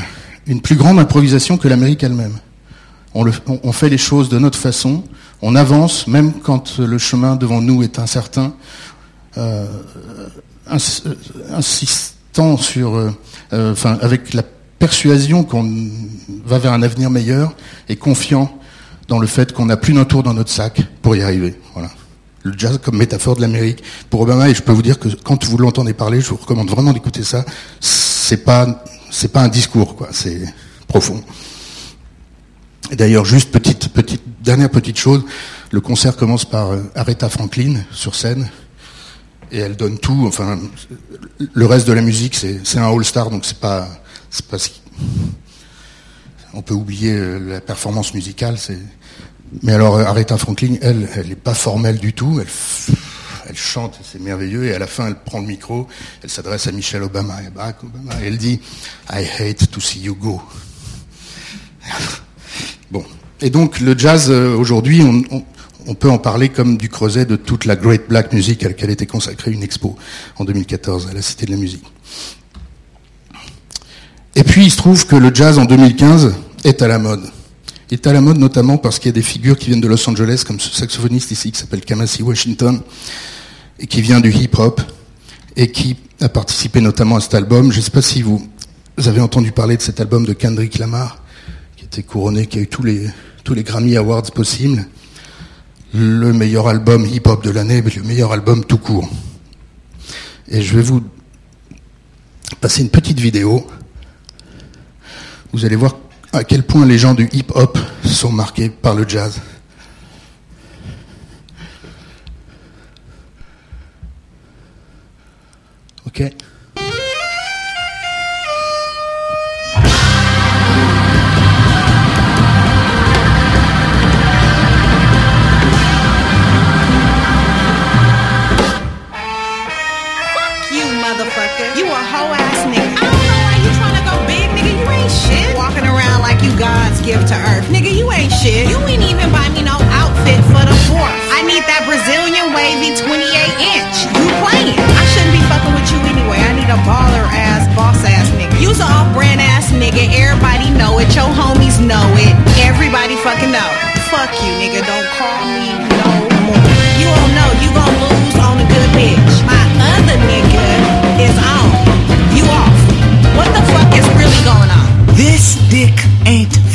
une plus grande improvisation que l'Amérique elle-même on, on- on fait les choses de notre façon, on avance même quand le chemin devant nous est incertain, euh, euh, insistant sur, euh, euh, enfin, avec la persuasion qu'on va vers un avenir meilleur et confiant dans le fait qu'on n'a plus d'un tour dans notre sac pour y arriver. Voilà. Le jazz comme métaphore de l'Amérique pour Obama et je peux vous dire que quand vous l'entendez parler, je vous recommande vraiment d'écouter ça. C'est pas c'est pas un discours quoi, c'est profond. Et d'ailleurs, juste petite, petite, dernière petite chose, le concert commence par euh, Aretha Franklin sur scène, et elle donne tout. Enfin, le reste de la musique, c'est un all-star, donc c'est pas, c'est pas. On peut oublier euh, la performance musicale. c'est- Mais alors, Aretha Franklin, elle, elle n'est pas formelle du tout. Elle chante, c'est merveilleux, et à la fin, elle prend le micro, elle s'adresse à Michelle Obama et Barack Obama, et elle dit I hate to see you go. Bon. Et donc le jazz euh, aujourd'hui, on, on- peut en parler comme du creuset de toute la Great Black Music à laquelle était consacrée une expo en 2014 à la Cité de la Musique. Et puis il se trouve que le jazz en 2015 est à la mode. Il est à la mode notamment parce qu'il y a des figures qui viennent de Los Angeles, comme ce saxophoniste ici qui s'appelle Kamasi Washington, et qui vient du hip-hop, et qui a participé notamment à cet album. Je ne sais pas si vous avez entendu parler de cet album de Kendrick Lamar, qui était couronné, qui a eu tous les, tous les Grammy Awards possibles. Le meilleur album hip-hop de l'année, mais le meilleur album tout court. Et je vais vous passer une petite vidéo. Vous allez voir à quel point les gens du hip-hop sont marqués par le jazz. Ok You motherfucker. You a hoe ass nigga. I don't know why you tryna go big, nigga. You ain't shit. Walking around like you God's gift to earth. Nigga, you ain't shit. You ain't even buy me no outfit for the fourth. I need that Brazilian wavy 28 baller ass, boss ass nigga. You's an off brand ass nigga. Everybody know it. Your homies know it. Everybody fucking know. Fuck you, nigga. Don't call me no more. You don't know. You gon' lose on a good bitch. My other nigga is on. You off. What the fuck is really going on? This dick ain't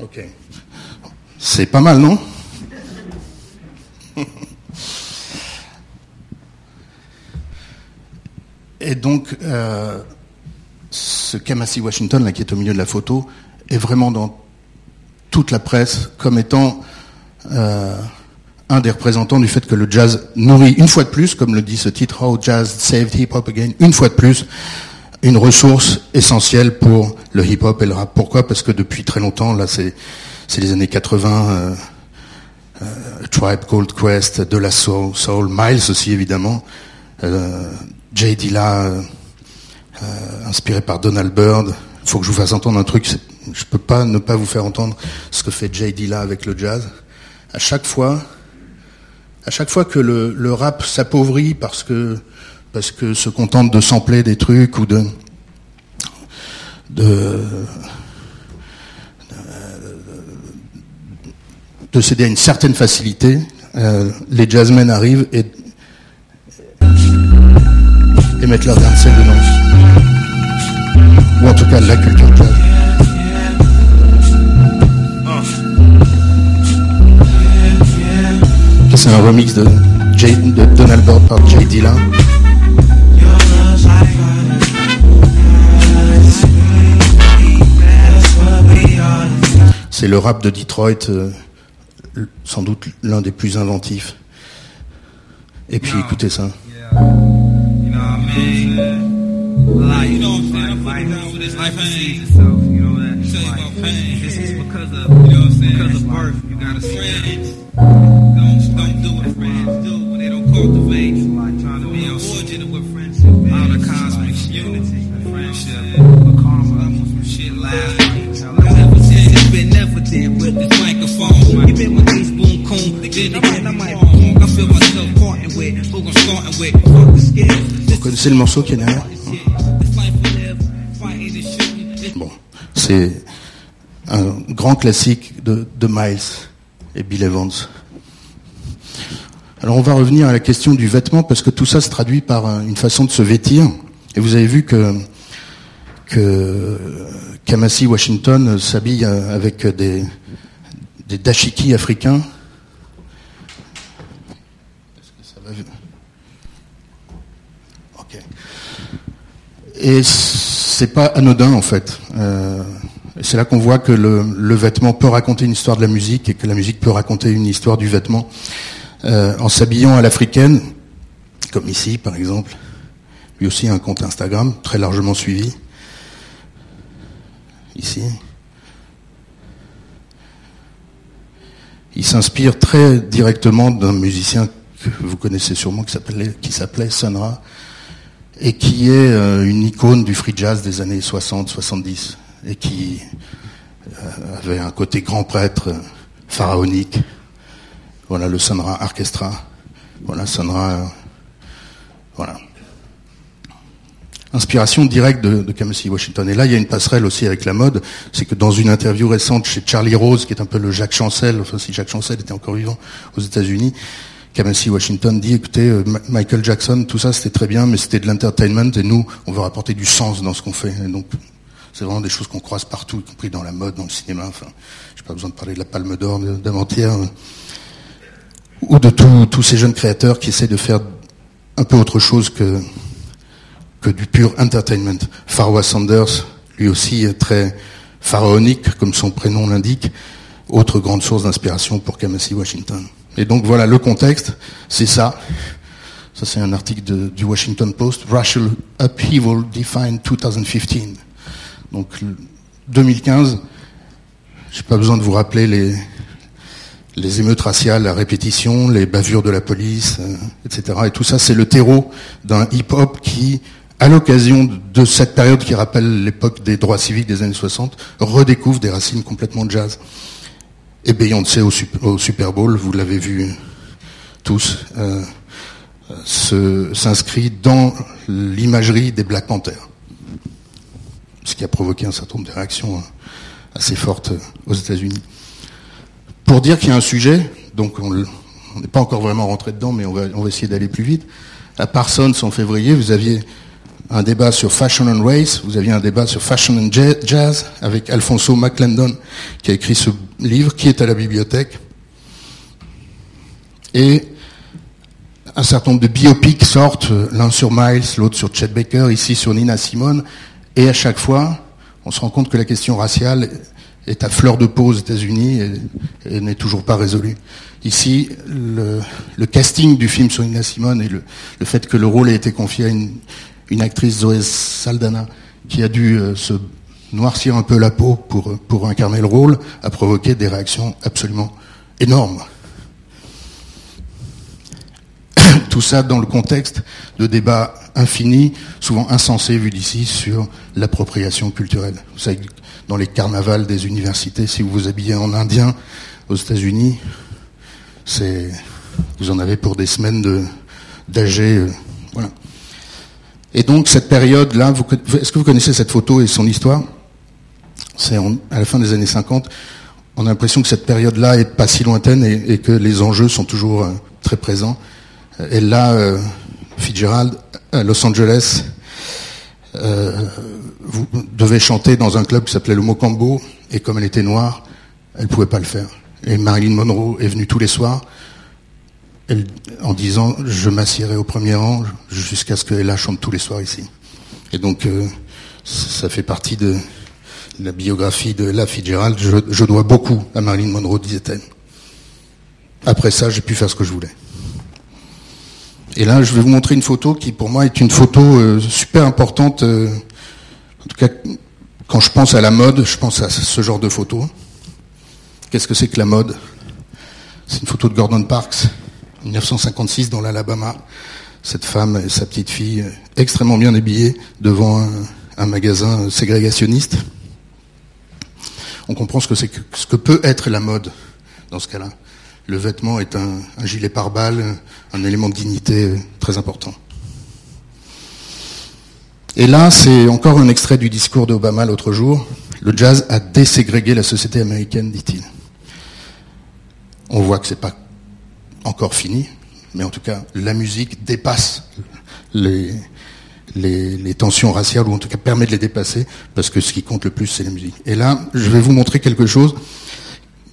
Ok. C'est pas mal, non? Et donc, euh, ce Kamasi Washington, là, qui est au milieu de la photo, est vraiment dans toute la presse comme étant euh, un des représentants du fait que le jazz nourrit une fois de plus, comme le dit ce titre, How Jazz Saved Hip Hop Again, une fois de plus, une ressource essentielle pour le hip hop et le rap. Pourquoi? Parce que depuis très longtemps, là c'est les années 80, euh, euh, Tribe Called Quest, De La Soul, Soul, Miles aussi évidemment, euh, Jay Dilla, euh, inspiré par Donald Byrd. Il faut que je vous fasse entendre un truc. Je peux pas ne pas vous faire entendre ce que fait Jay Dilla avec le jazz. À chaque fois, à chaque fois que le, le rap s'appauvrit parce que parce que se contente de sampler des trucs ou de de de céder à une certaine facilité, euh, les jazzmen arrivent et, et mettent leur grain de sel dedans. Ou en tout cas la culture. C'est un remix de, Jay- de Donald Byrd par Jay Dilla. C'est le rap de Detroit, euh, sans doute l'un des plus inventifs. Et puis écoutez ça. Because of birth. Vous connaissez le morceau qui est derrière Bon, c'est un grand classique de, de Miles et Bill Evans. Alors on va revenir à la question du vêtement parce que tout ça se traduit par un- une façon de se vêtir. Et vous avez vu que que Kamasi Washington s'habille avec des, des dashiki africains. Va Ok. Et c'est pas anodin en fait. Euh, c'est là qu'on voit que le, vêtement peut raconter une histoire de la musique et que la musique peut raconter une histoire du vêtement. Euh, en s'habillant à l'africaine, comme ici par exemple, lui aussi un compte Instagram très largement suivi. Ici. Il s'inspire très directement d'un musicien que vous connaissez sûrement qui s'appelait qui s'appelait Sun Ra et qui est euh, une icône du free jazz des années 60-70 et qui euh, avait un côté grand prêtre pharaonique. Voilà le Sun Ra Orchestra. Voilà Sun Ra. euh, voilà. Inspiration directe de, de Kamasi Washington. Et là, il y a une passerelle aussi avec la mode. C'est que dans une interview récente chez Charlie Rose, qui est un peu le Jacques Chancel, enfin si Jacques Chancel était encore vivant aux États-Unis, Kamasi Washington dit, écoutez, euh, Michael Jackson, tout ça c'était très bien, mais c'était de l'entertainment et nous, on veut rapporter du sens dans ce qu'on fait. Et donc, c'est vraiment des choses qu'on croise partout, y compris dans la mode, dans le cinéma. Enfin, j'ai pas besoin de parler de la Palme d'Or d'avant-hier, euh, ou de tous tous ces jeunes créateurs qui essaient de faire un peu autre chose que que du pur entertainment. Farwa Sanders, lui aussi est très pharaonique, comme son prénom l'indique, autre grande source d'inspiration pour Kamasi Washington. Et donc voilà, le contexte, c'est ça. Ça c'est un article du Washington Post, Racial Upheaval Defined 2015. Donc le- 2015, j'ai pas besoin de vous rappeler les, les émeutes raciales à répétition, les bavures de la police, euh, etc. Et tout ça, c'est le terreau d'un hip-hop qui, à l'occasion de cette période qui rappelle l'époque des droits civiques des années 60, redécouvre des racines complètement jazz. Et Beyoncé au, Sup- au Super Bowl, vous l'avez vu tous, euh, s'inscrit dans l'imagerie des Black Panthers. Ce qui a provoqué un certain nombre de réactions euh, assez fortes euh, aux États-Unis pour dire qu'il y a un sujet, donc on n'est pas encore vraiment rentré dedans, mais on va, on va essayer d'aller plus vite. À Parsons, en février, vous aviez un débat sur Fashion and Race, vous aviez un débat sur Fashion and Ja- Jazz avec Alfonso McClendon, qui a écrit ce livre, qui est à la bibliothèque. Et un certain nombre de biopics sortent, l'un sur Miles, l'autre sur Chet Baker, ici sur Nina Simone, et à chaque fois, on se rend compte que la question raciale est à fleur de peau aux États-Unis et, n'est toujours pas résolue. Ici, le, casting du film sur Nina Simone et le fait que le rôle ait été confié à une, une actrice, Zoé Saldana, qui a dû euh, se noircir un peu la peau pour, pour incarner le rôle, a provoqué des réactions absolument énormes. Tout ça dans le contexte de débats infinis, souvent insensés vu d'ici, sur l'appropriation culturelle. Vous savez, dans les carnavals des universités, si vous vous habillez en indien aux États-Unis, vous en avez pour des semaines de, euh. Et donc cette période-là, est-ce que vous connaissez cette photo et son histoire? C'est à la fin des années 50. On a l'impression que cette période-là est pas si lointaine et, que les enjeux sont toujours euh, très présents. Et là, euh, Fitzgerald, à Los Angeles, euh, vous devait chanter dans un club qui s'appelait le Mocambo, et comme elle était noire, elle pouvait pas le faire. Et Marilyn Monroe est venue tous les soirs, elle- en disant je m'assierai au premier rang jusqu'à ce qu'Ella chante tous les soirs ici. Et donc euh, ça fait partie de la biographie de Ella Fitzgerald. Je, dois beaucoup à Marilyn Monroe, disait-elle. Après ça, j'ai pu faire ce que je voulais. Et là, je vais vous montrer une photo qui, pour moi, est une photo euh, super importante. euh, en tout cas, quand je pense à la mode, je pense à ce genre de photo. Qu'est-ce que c'est que la mode? C'est une photo de Gordon Parks, 1956, dans l'Alabama. Cette femme et sa petite fille, extrêmement bien habillées, devant un, magasin ségrégationniste. On comprend ce que, peut être la mode dans ce cas-là. Le vêtement est un, gilet pare-balles, un élément de dignité très important. Et là, c'est encore un extrait du discours d'Obama l'autre jour. Le jazz a déségrégué la société américaine, dit-il. On voit que c'est pas encore fini, mais en tout cas, la musique dépasse les, tensions raciales, ou en tout cas permet de les dépasser, parce que ce qui compte le plus, c'est la musique. Et là, je vais vous montrer quelque chose,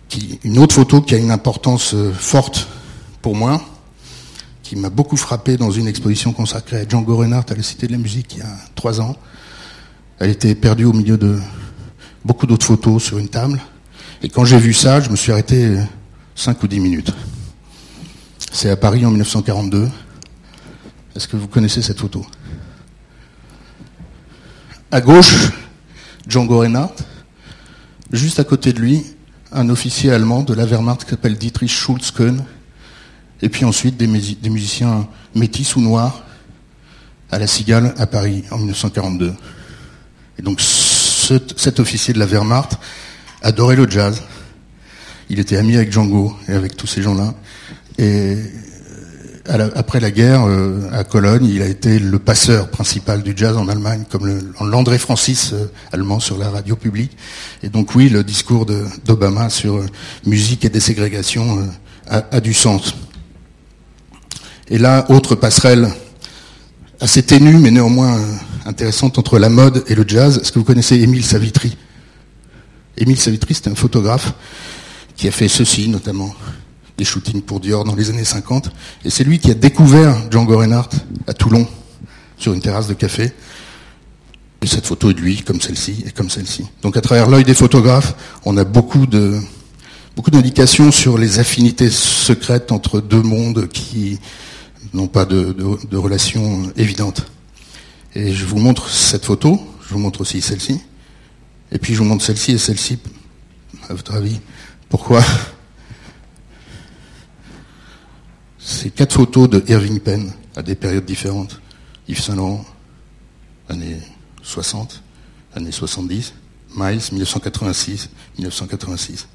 qui, une autre photo qui a une importance euh, forte pour moi, qui m'a beaucoup frappé dans une exposition consacrée à Django Reinhardt à la Cité de la Musique il y a trois ans. Elle était perdue au milieu de beaucoup d'autres photos sur une table. Et quand j'ai vu ça, je me suis arrêté euh, cinq ou dix minutes. C'est à Paris en 1942. Est-ce que vous connaissez cette photo? À gauche, Django Reinhardt. Juste à côté de lui, un officier allemand de la Wehrmacht qui s'appelle Dietrich Schulz-Köhn. Et puis ensuite des, musi- des musiciens métis ou noirs à la Cigale à Paris en 1942. Et donc ce- cet officier de la Wehrmacht adorait le jazz. Il était ami avec Django et avec tous ces gens-là. Et la- après la guerre, euh, à Cologne, il a été le passeur principal du jazz en Allemagne, comme l'André Francis euh, allemand sur la radio publique. Et donc oui, le discours d'Obama sur euh, musique et déségrégation euh, a, du sens. Et là, autre passerelle assez ténue, mais néanmoins euh, intéressante entre la mode et le jazz. Est-ce que vous connaissez Émile Savitry Émile Savitry, c'était un photographe qui a fait ceci notamment, des shootings pour Dior dans les années 50. Et c'est lui qui a découvert Django Reinhardt à Toulon, sur une terrasse de café. Et cette photo est de lui, comme celle-ci et comme celle-ci. Donc à travers l'œil des photographes, on a beaucoup de beaucoup d'indications sur les affinités secrètes entre deux mondes qui n'ont pas de, de, de relation évidente. Et je vous montre cette photo, je vous montre aussi celle-ci, et puis je vous montre celle-ci et celle-ci. À votre avis, pourquoi C'est quatre photos de Irving Penn à des périodes différentes. Yves Saint Laurent, années 60, années 70, Miles, 1986, 1986.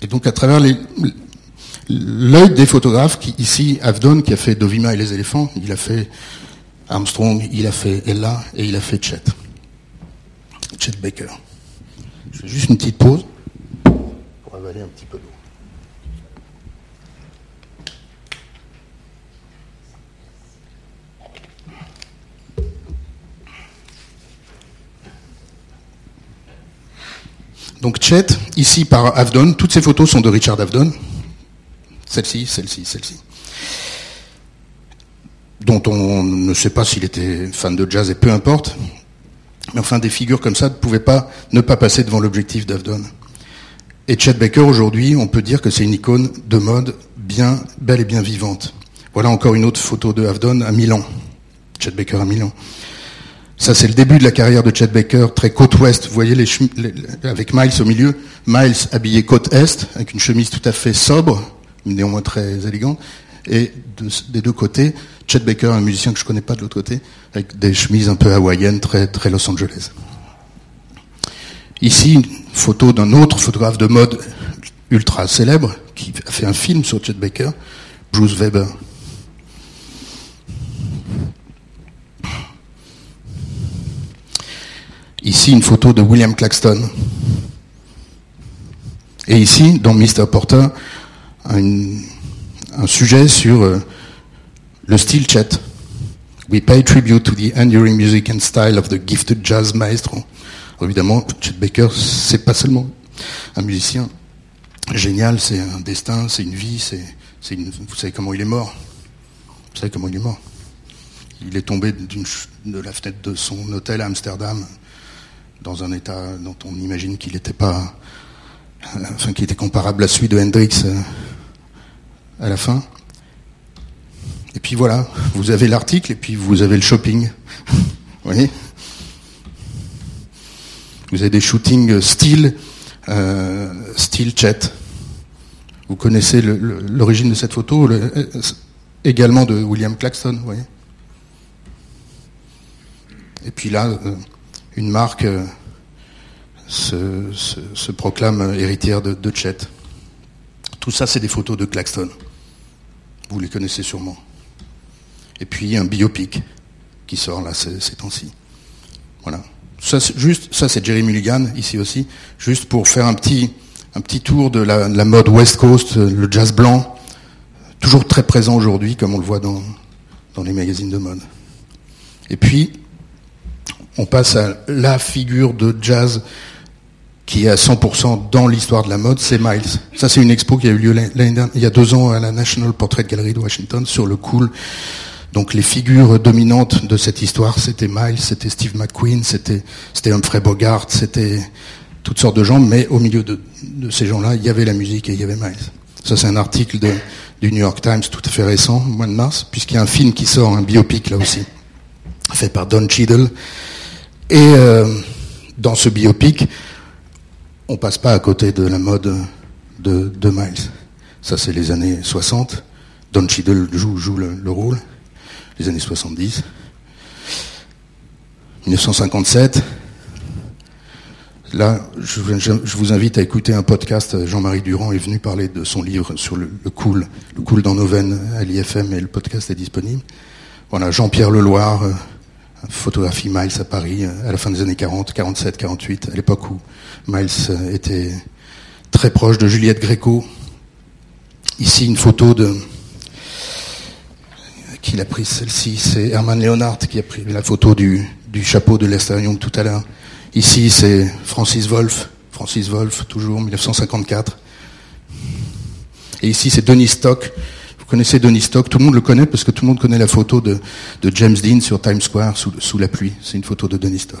Et donc à travers l'œil des photographes, qui, ici, Avdon, qui a fait Dovima et les éléphants, il a fait Armstrong, il a fait Ella et il a fait Chet. Chet Baker. Je fais juste une petite pause pour avaler un petit peu d'eau. Donc Chet, ici par Avdon, toutes ces photos sont de Richard Avdon. Celle-ci, celle-ci, celle-ci. Dont on ne sait pas s'il était fan de jazz et peu importe. Mais enfin, des figures comme ça ne pouvaient pas ne pas passer devant l'objectif d'Avdon. Et Chet Baker, aujourd'hui, on peut dire que c'est une icône de mode bien, belle et bien vivante. Voilà encore une autre photo de Havdon à Milan. Chet Baker à Milan. Ça, c'est le début de la carrière de Chet Baker, très côte ouest. Vous voyez avec Miles au milieu. Miles habillé côte est, avec une chemise tout à fait sobre, néanmoins très élégante. Et de- des deux côtés, Chet Baker, un musicien que je connais pas de l'autre côté, avec des chemises un peu hawaïennes, très, très Los Angeles. Ici, une photo d'un autre photographe de mode ultra célèbre, qui a fait un film sur Chet Baker, Bruce Weber. Ici, une photo de William Claxton. Et ici, dans Mr. Porter, un, sujet sur euh, le style Chet. We pay tribute to the enduring music and style of the gifted jazz maestro. Évidemment, Chet Baker, c'est pas seulement un musicien génial, c'est un destin, c'est une vie, c'est, vous savez comment il est mort. Vous savez comment il est mort. Il est tombé de la fenêtre de son hôtel à Amsterdam dans un état dont on imagine qu'il n'était pas, euh, enfin, qui était comparable à celui de Hendrix euh, à la fin. Et puis voilà, vous avez l'article et puis vous avez le shopping. vous voyez? Vous avez des shootings style, euh, style chat. Vous connaissez l'origine de cette photo, le- également de William Claxton, Et puis là, une marque euh, se, proclame héritière de, de Chet. Tout ça, c'est des photos de Claxton. Vous les connaissez sûrement. Et puis un biopic qui sort là ces, temps-ci. Voilà. Ça, c'est juste, ça c'est Jerry Mulligan ici aussi, juste pour faire un petit, tour de la, de la mode West Coast, le jazz blanc, toujours très présent aujourd'hui, comme on le voit dans, dans les magazines de mode. Et puis, on passe à la figure de jazz qui est à 100% dans l'histoire de la mode, c'est Miles. Ça, c'est une expo qui a eu lieu il y a deux ans à la National Portrait Gallery de Washington sur le cool. Donc les figures dominantes de cette histoire, c'était Miles, c'était Steve McQueen, c'était Humphrey Bogart, c'était toutes sortes de gens, mais au milieu de, ces gens-là, il y avait la musique et il y avait Miles. Ça, c'est un article du New York Times tout à fait récent, au mois de mars, puisqu'il y a un film qui sort, un biopic là aussi, fait par Don Cheadle. Et euh, dans ce biopic, on passe pas à côté de la mode de, Miles. Ça, c'est les années 60. Don Cheadle joue, le, le rôle. Les années 70. 1957. Là, je, vous invite à écouter un podcast. Jean-Marie Durand est venu parler de son livre sur le, le cool, le cool dans nos veines à l'IFM et le podcast est disponible. Voilà, Jean-Pierre Leloir, euh, photographie Miles à Paris euh, à la fin des années 40, 47, 48, à l'époque où Miles euh, était très proche de Juliette Gréco. Ici, une photo de qui l'a prise celle-ci, c'est Herman Leonhardt qui a pris la photo du, du chapeau de Lester Young tout à l'heure. Ici, c'est Francis Wolff, Francis Wolff, toujours 1954. Et ici, c'est Denis Stock. Connaissez Denis Stock, tout le monde le connaît parce que tout le monde connaît la photo de, James Dean sur Times Square sous, la pluie. C'est une photo de Denis Stock.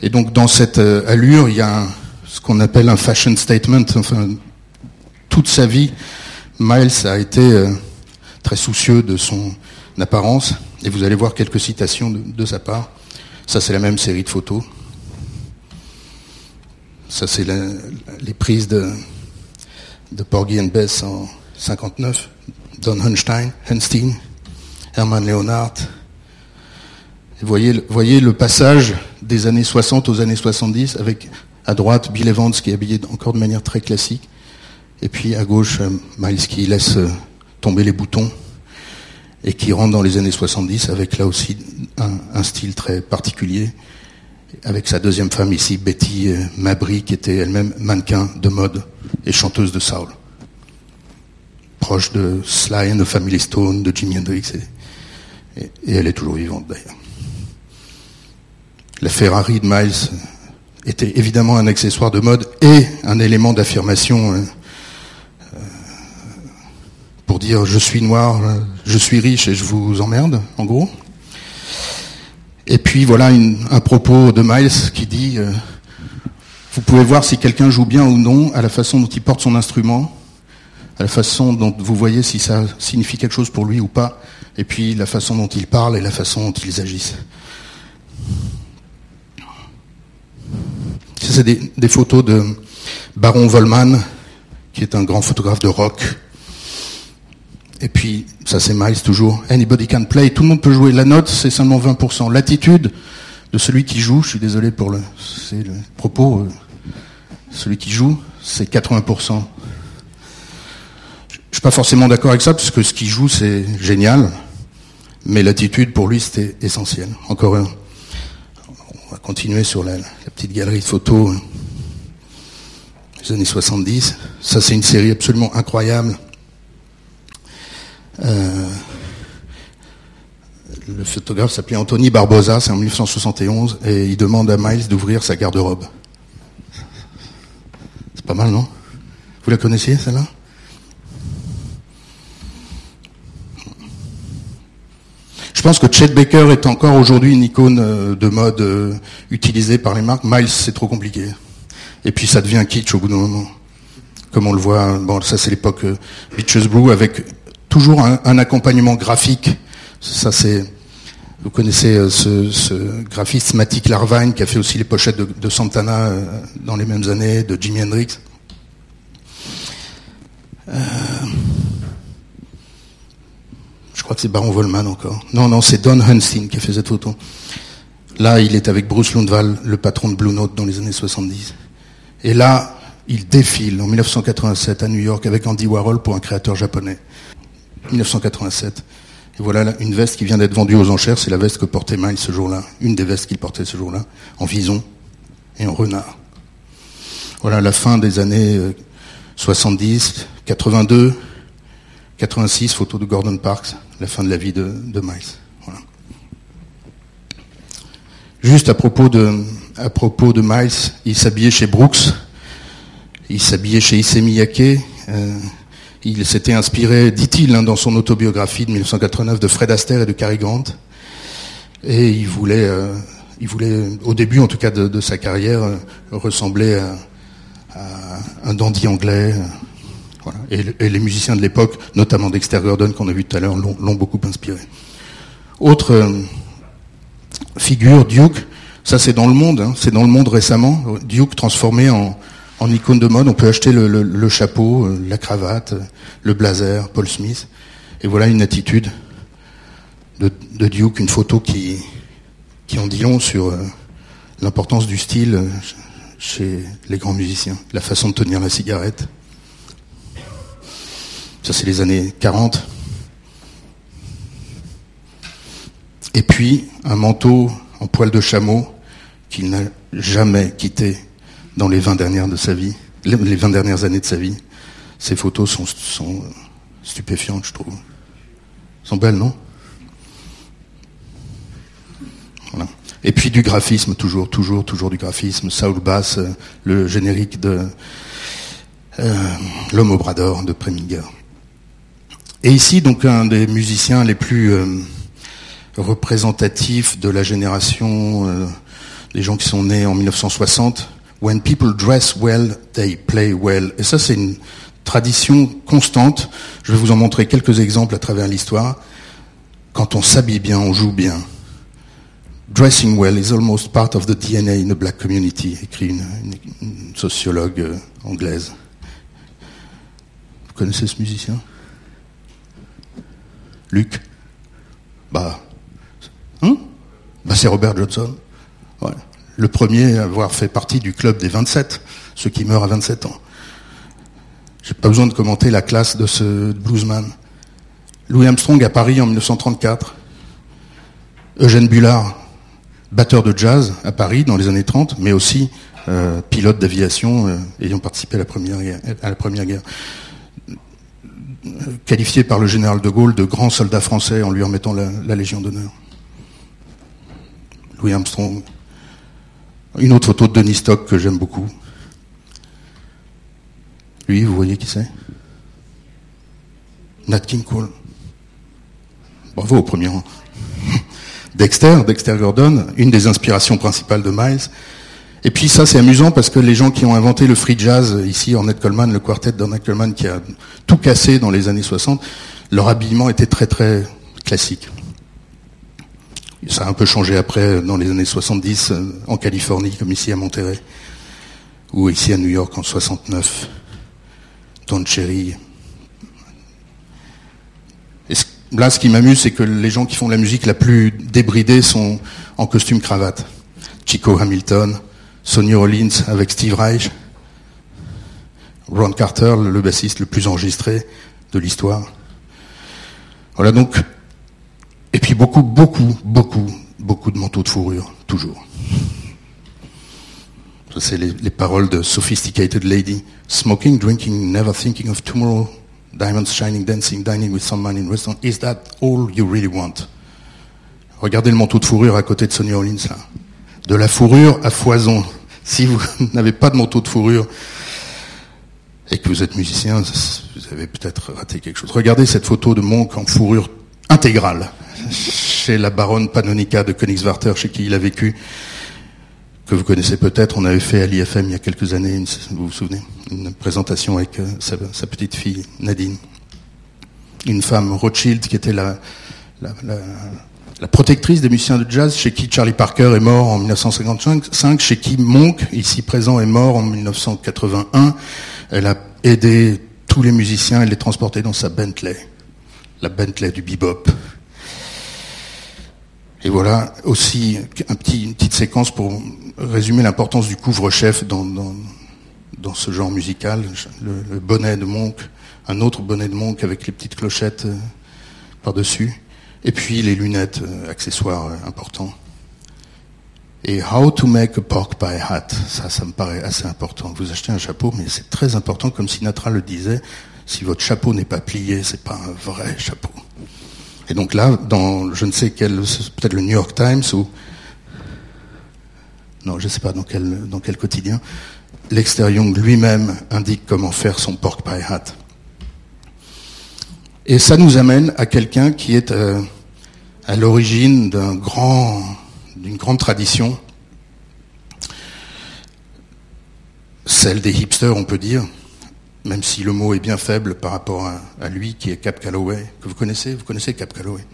Et donc, dans cette euh, allure, il y a un- ce qu'on appelle un fashion statement. Enfin, toute sa vie, Miles a été euh, très soucieux de son apparence. Et vous allez voir quelques citations de, sa part. Ça, c'est la même série de photos. Ça, c'est les prises de, de Porgy and Bess en 59. Don Hunstein, Hunstein, Herman Leonhardt. Voyez, le- voyez le passage des années 60 aux années 70 avec à droite Bill Evans qui est habillé encore de manière très classique. Et puis à gauche, euh, Miles qui laisse euh, tomber les boutons et qui rentre dans les années 70 avec là aussi un, un style très particulier, avec sa deuxième femme ici, Betty euh, Mabry, qui était elle-même mannequin de mode et chanteuse de soul, proche de Sly and the Family Stone, de Jimi Hendrix, et, et- elle est toujours vivante d'ailleurs. La Ferrari de Miles était évidemment un accessoire de mode et un élément d'affirmation euh, pour dire je suis noir, je suis riche et je vous emmerde, en gros. Et puis voilà un propos de Miles qui dit euh, Vous pouvez voir si quelqu'un joue bien ou non à la façon dont il porte son instrument, la façon dont vous voyez si ça signifie quelque chose pour lui ou pas, et puis la façon dont il parle et la façon dont ils agissent. Ça, c'est des, photos de Baron Volman, qui est un grand photographe de rock. Et puis, ça c'est Miles toujours. Anybody can play. Tout le monde peut jouer. La note, c'est seulement 20%. L'attitude de celui qui joue, je suis désolé pour le propos, euh, celui qui joue, c'est 80%. Je suis pas forcément d'accord avec ça, parce que ce qu'il joue, c'est génial. Mais l'attitude, pour lui, c'était essentiel. Encore un. On va continuer sur la, petite galerie de photos des années 70. Ça, c'est une série absolument incroyable. Euh, le photographe s'appelait Anthony Barbosa, c'est en 1971, et il demande à Miles d'ouvrir sa garde-robe. C'est pas mal, non? Vous la connaissiez, celle-là? Pense que Chet Baker est encore aujourd'hui une icône euh, de mode euh, utilisée par les marques. Miles, c'est trop compliqué. Et puis ça devient kitsch au bout d'un moment. Comme on le voit, bon, ça c'est l'époque euh, Beaches Brew avec toujours un, accompagnement graphique. Ça c'est, vous connaissez ce, graphiste Matic Larvine qui a fait aussi les pochettes de, Santana dans les mêmes années, de Jimi Hendrix. Je crois que c'est Baron Volman encore. Non, non, c'est Don Hunstein qui a fait cette photo. Là, il est avec Bruce Lundvall, le patron de Blue Note dans les années 70. Et là, il défile en 1987 à New York avec Andy Warhol pour un créateur japonais. 1987. Et voilà là, une veste qui vient d'être vendue aux enchères, c'est la veste que portait Miles ce jour-là, une des vestes qu'il portait ce jour-là, en vison et en renard. Voilà la fin des années euh, 70, 82, 86, photo de Gordon Parks, la fin de la vie de, Miles. Juste à propos de, Miles, il s'habillait chez Brooks, il s'habillait chez Issey Miyake, euh, il s'était inspiré, dit-il, hein, dans son autobiographie de 1989, de Fred Astaire et de Cary Grant. Et il voulait, euh, au début en tout cas de, sa carrière, euh, ressembler à, un dandy anglais. Et, le- et les musiciens de l'époque, notamment Dexter Gordon qu'on a vu tout à l'heure, l'ont beaucoup inspiré. Autre euh, figure, Duke, ça c'est dans le monde, hein, c'est dans le monde récemment. Duke transformé en, icône de mode, on peut acheter le, chapeau, euh, la cravate, euh, le blazer, Paul Smith. Et voilà une attitude de, Duke, une photo qui, qui en dit long sur l'importance du style chez les grands musiciens, la façon de tenir la cigarette. Ça c'est les années 40. Et puis un manteau en poil de chameau qu'il n'a jamais quitté dans les 20 dernières de sa vie, les les 20 dernières années de sa vie. Ces photos sont, stupéfiantes, je trouve. sont belles, non? Et puis du graphisme, toujours, toujours, toujours du graphisme. Saul Bass, euh, le générique de euh, L'homme au bras d'or de Preminger. Et ici, donc, un des musiciens les plus euh, représentatifs de la génération euh, des gens qui sont nés en 1960. When people dress well, they play well. Et ça, c'est une tradition constante. Je vais vous en montrer quelques exemples à travers l'histoire. Quand on s'habille bien, on joue bien. Dressing well is almost part of the DNA in the black community, écrit une sociologue euh, anglaise. Vous connaissez ce musicien? Luc Bah, hein bah c'est Robert Johnson. Le premier à avoir fait partie du club des 27, ceux qui meurent à 27 ans. J'ai pas besoin de commenter la classe de ce bluesman. Louis Armstrong à Paris en 1934. Eugène Bullard, batteur de jazz à Paris dans les années 30, mais aussi euh, pilote d'aviation euh, ayant participé. À la première guerre. Qualifié par le général de Gaulle de grand soldat français en lui remettant la Légion d'honneur. Louis Armstrong. Une autre photo de Denis Stock que j'aime beaucoup. Lui, vous voyez qui c'est? Nat King Cole. Bravo au premier rang. Dexter, Dexter Gordon, une des inspirations principales de Miles. Et puis ça, c'est amusant parce que les gens qui ont inventé le free jazz, ici, Ornette Coleman, le quartet d'Ornette Coleman qui a tout cassé dans les années 60, leur habillement était très très classique. Ça a un peu changé après, dans les années 70, euh, en Californie, comme ici à Monterrey, ou ici à New York en 69. Don Cherry. Là, ce qui m'amuse, c'est que les gens qui font la musique la plus débridée sont en costume cravate. Chico Hamilton, Sonny Rollins avec Steve Reich, Ron Carter, le bassiste le plus enregistré de l'histoire. Voilà donc. Et puis beaucoup, beaucoup, beaucoup, beaucoup de manteaux de fourrure, toujours. Ça, c'est les, les paroles de Sophisticated Lady. Smoking, drinking, never thinking of tomorrow. Diamonds shining, dancing, dining with some man in restaurant. Is that all you really want? Regardez le manteau de fourrure à côté de Sonny Rollins, là. De la fourrure à foison. Si vous n'avez pas de manteau de fourrure et que vous êtes musicien, vous avez peut-être raté quelque chose. Regardez cette photo de Monk en fourrure intégrale chez la baronne Panonica de Königswarter, chez qui il a vécu, que vous connaissez peut-être. On avait fait à l'IFM il y a quelques années, vous vous souvenez, une présentation avec euh, sa, petite fille Nadine. Une femme Rothschild qui était la- la protectrice des musiciens de jazz, chez qui Charlie Parker est mort en 1955, chez qui Monk, ici présent, est mort en 1981. Elle a aidé tous les musiciens et les transporter dans sa Bentley, la Bentley du bebop. Et voilà aussi une petite séquence pour résumer l'importance du couvre-chef dans, ce genre musical. Le, le bonnet de Monk, un autre bonnet de Monk avec les petites clochettes euh, par-dessus. Et puis les lunettes, euh, accessoires euh, importants. Et how to make a pork pie hat, ça, ça me paraît assez important. Vous achetez un chapeau, mais c'est très important, comme Sinatra le disait. Si votre chapeau n'est pas plié, c'est pas un vrai chapeau. Et donc là, dans je ne sais quel, peut-être le New York Times ou non, je ne sais pas dans quel dans quel quotidien, Lexter Young lui-même indique comment faire son pork pie hat. Et ça nous amène à quelqu'un qui est euh, à l'origine d'un grand, d'une grande tradition, celle des hipsters, on peut dire, même si le mot est bien faible par rapport à, lui, qui est Cap Calloway, que vous connaissez, vous connaissez Cap Calloway.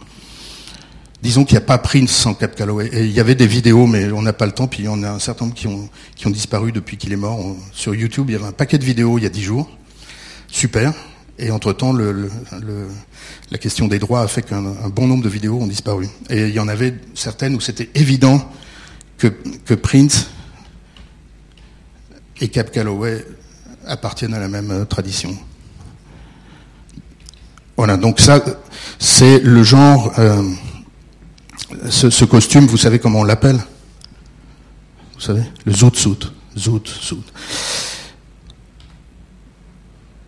Disons qu'il n'y a pas Prince sans Cap Calloway. Et il y avait des vidéos, mais on n'a pas le temps, puis il y en a un certain nombre qui ont, disparu depuis qu'il est mort. Sur YouTube, il y avait un paquet de vidéos il y a dix jours. Super. Et entre-temps, la question des droits a fait qu'un un bon nombre de vidéos ont disparu. Et il y en avait certaines où c'était évident que, Prince et Cap Calloway appartiennent à la même euh, tradition. Voilà, donc ça, c'est le genre... euh, ce, ce costume, vous savez comment on l'appelle? Vous savez? Le zoot suit.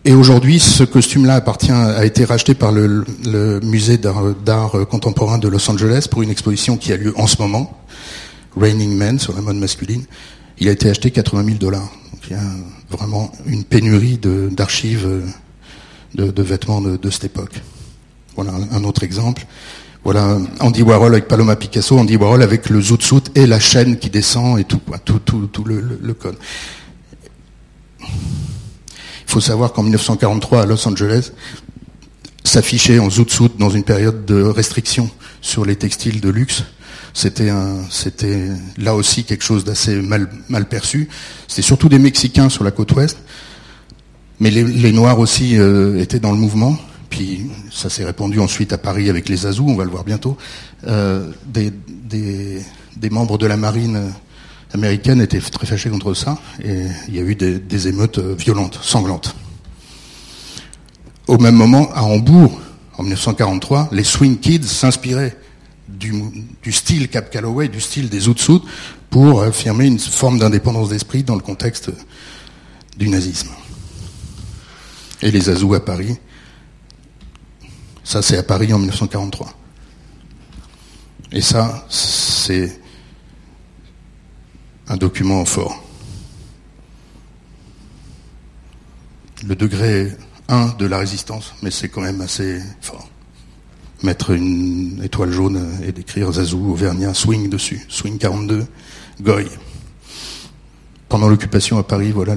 Et aujourd'hui, ce costume-là a été racheté par le, musée d'art contemporain de Los Angeles pour une exposition qui a lieu en ce moment, Raining Men sur la mode masculine. Il a été acheté 80 000 dollars. Donc il y a vraiment une pénurie d'archives de, de vêtements de, cette époque. Voilà un, autre exemple. Voilà Andy Warhol avec Paloma Picasso, Andy Warhol avec le zoot et la chaîne qui descend et tout, tout, tout, tout le code. Faut savoir qu'en 1943 à Los Angeles, s'afficher en zoot suit dans une période de restriction sur les textiles de luxe, c'était c'était là aussi quelque chose d'assez mal, mal perçu. C'était surtout des Mexicains sur la côte ouest, mais les, Noirs aussi euh, étaient dans le mouvement. Puis ça s'est répandu ensuite à Paris avec les Azous, on va le voir bientôt. Euh, des, membres de la marine américaine étaient très fâchés contre ça, et il y a eu des, émeutes euh, violentes, sanglantes. Au même moment, à Hambourg, en 1943, les Swing Kids s'inspiraient du, du style Cap Calloway, du style des Zoot pour affirmer une forme d'indépendance d'esprit dans le contexte du nazisme. Et les Azous à Paris, ça c'est à Paris en 1943. Et ça, c'est un document fort. Le degré 1 de la résistance, mais c'est quand même assez fort. Mettre une étoile jaune et d'écrire Zazou, Auvergnat, Swing dessus. Swing 42, Goy. pendant l'occupation à Paris, voilà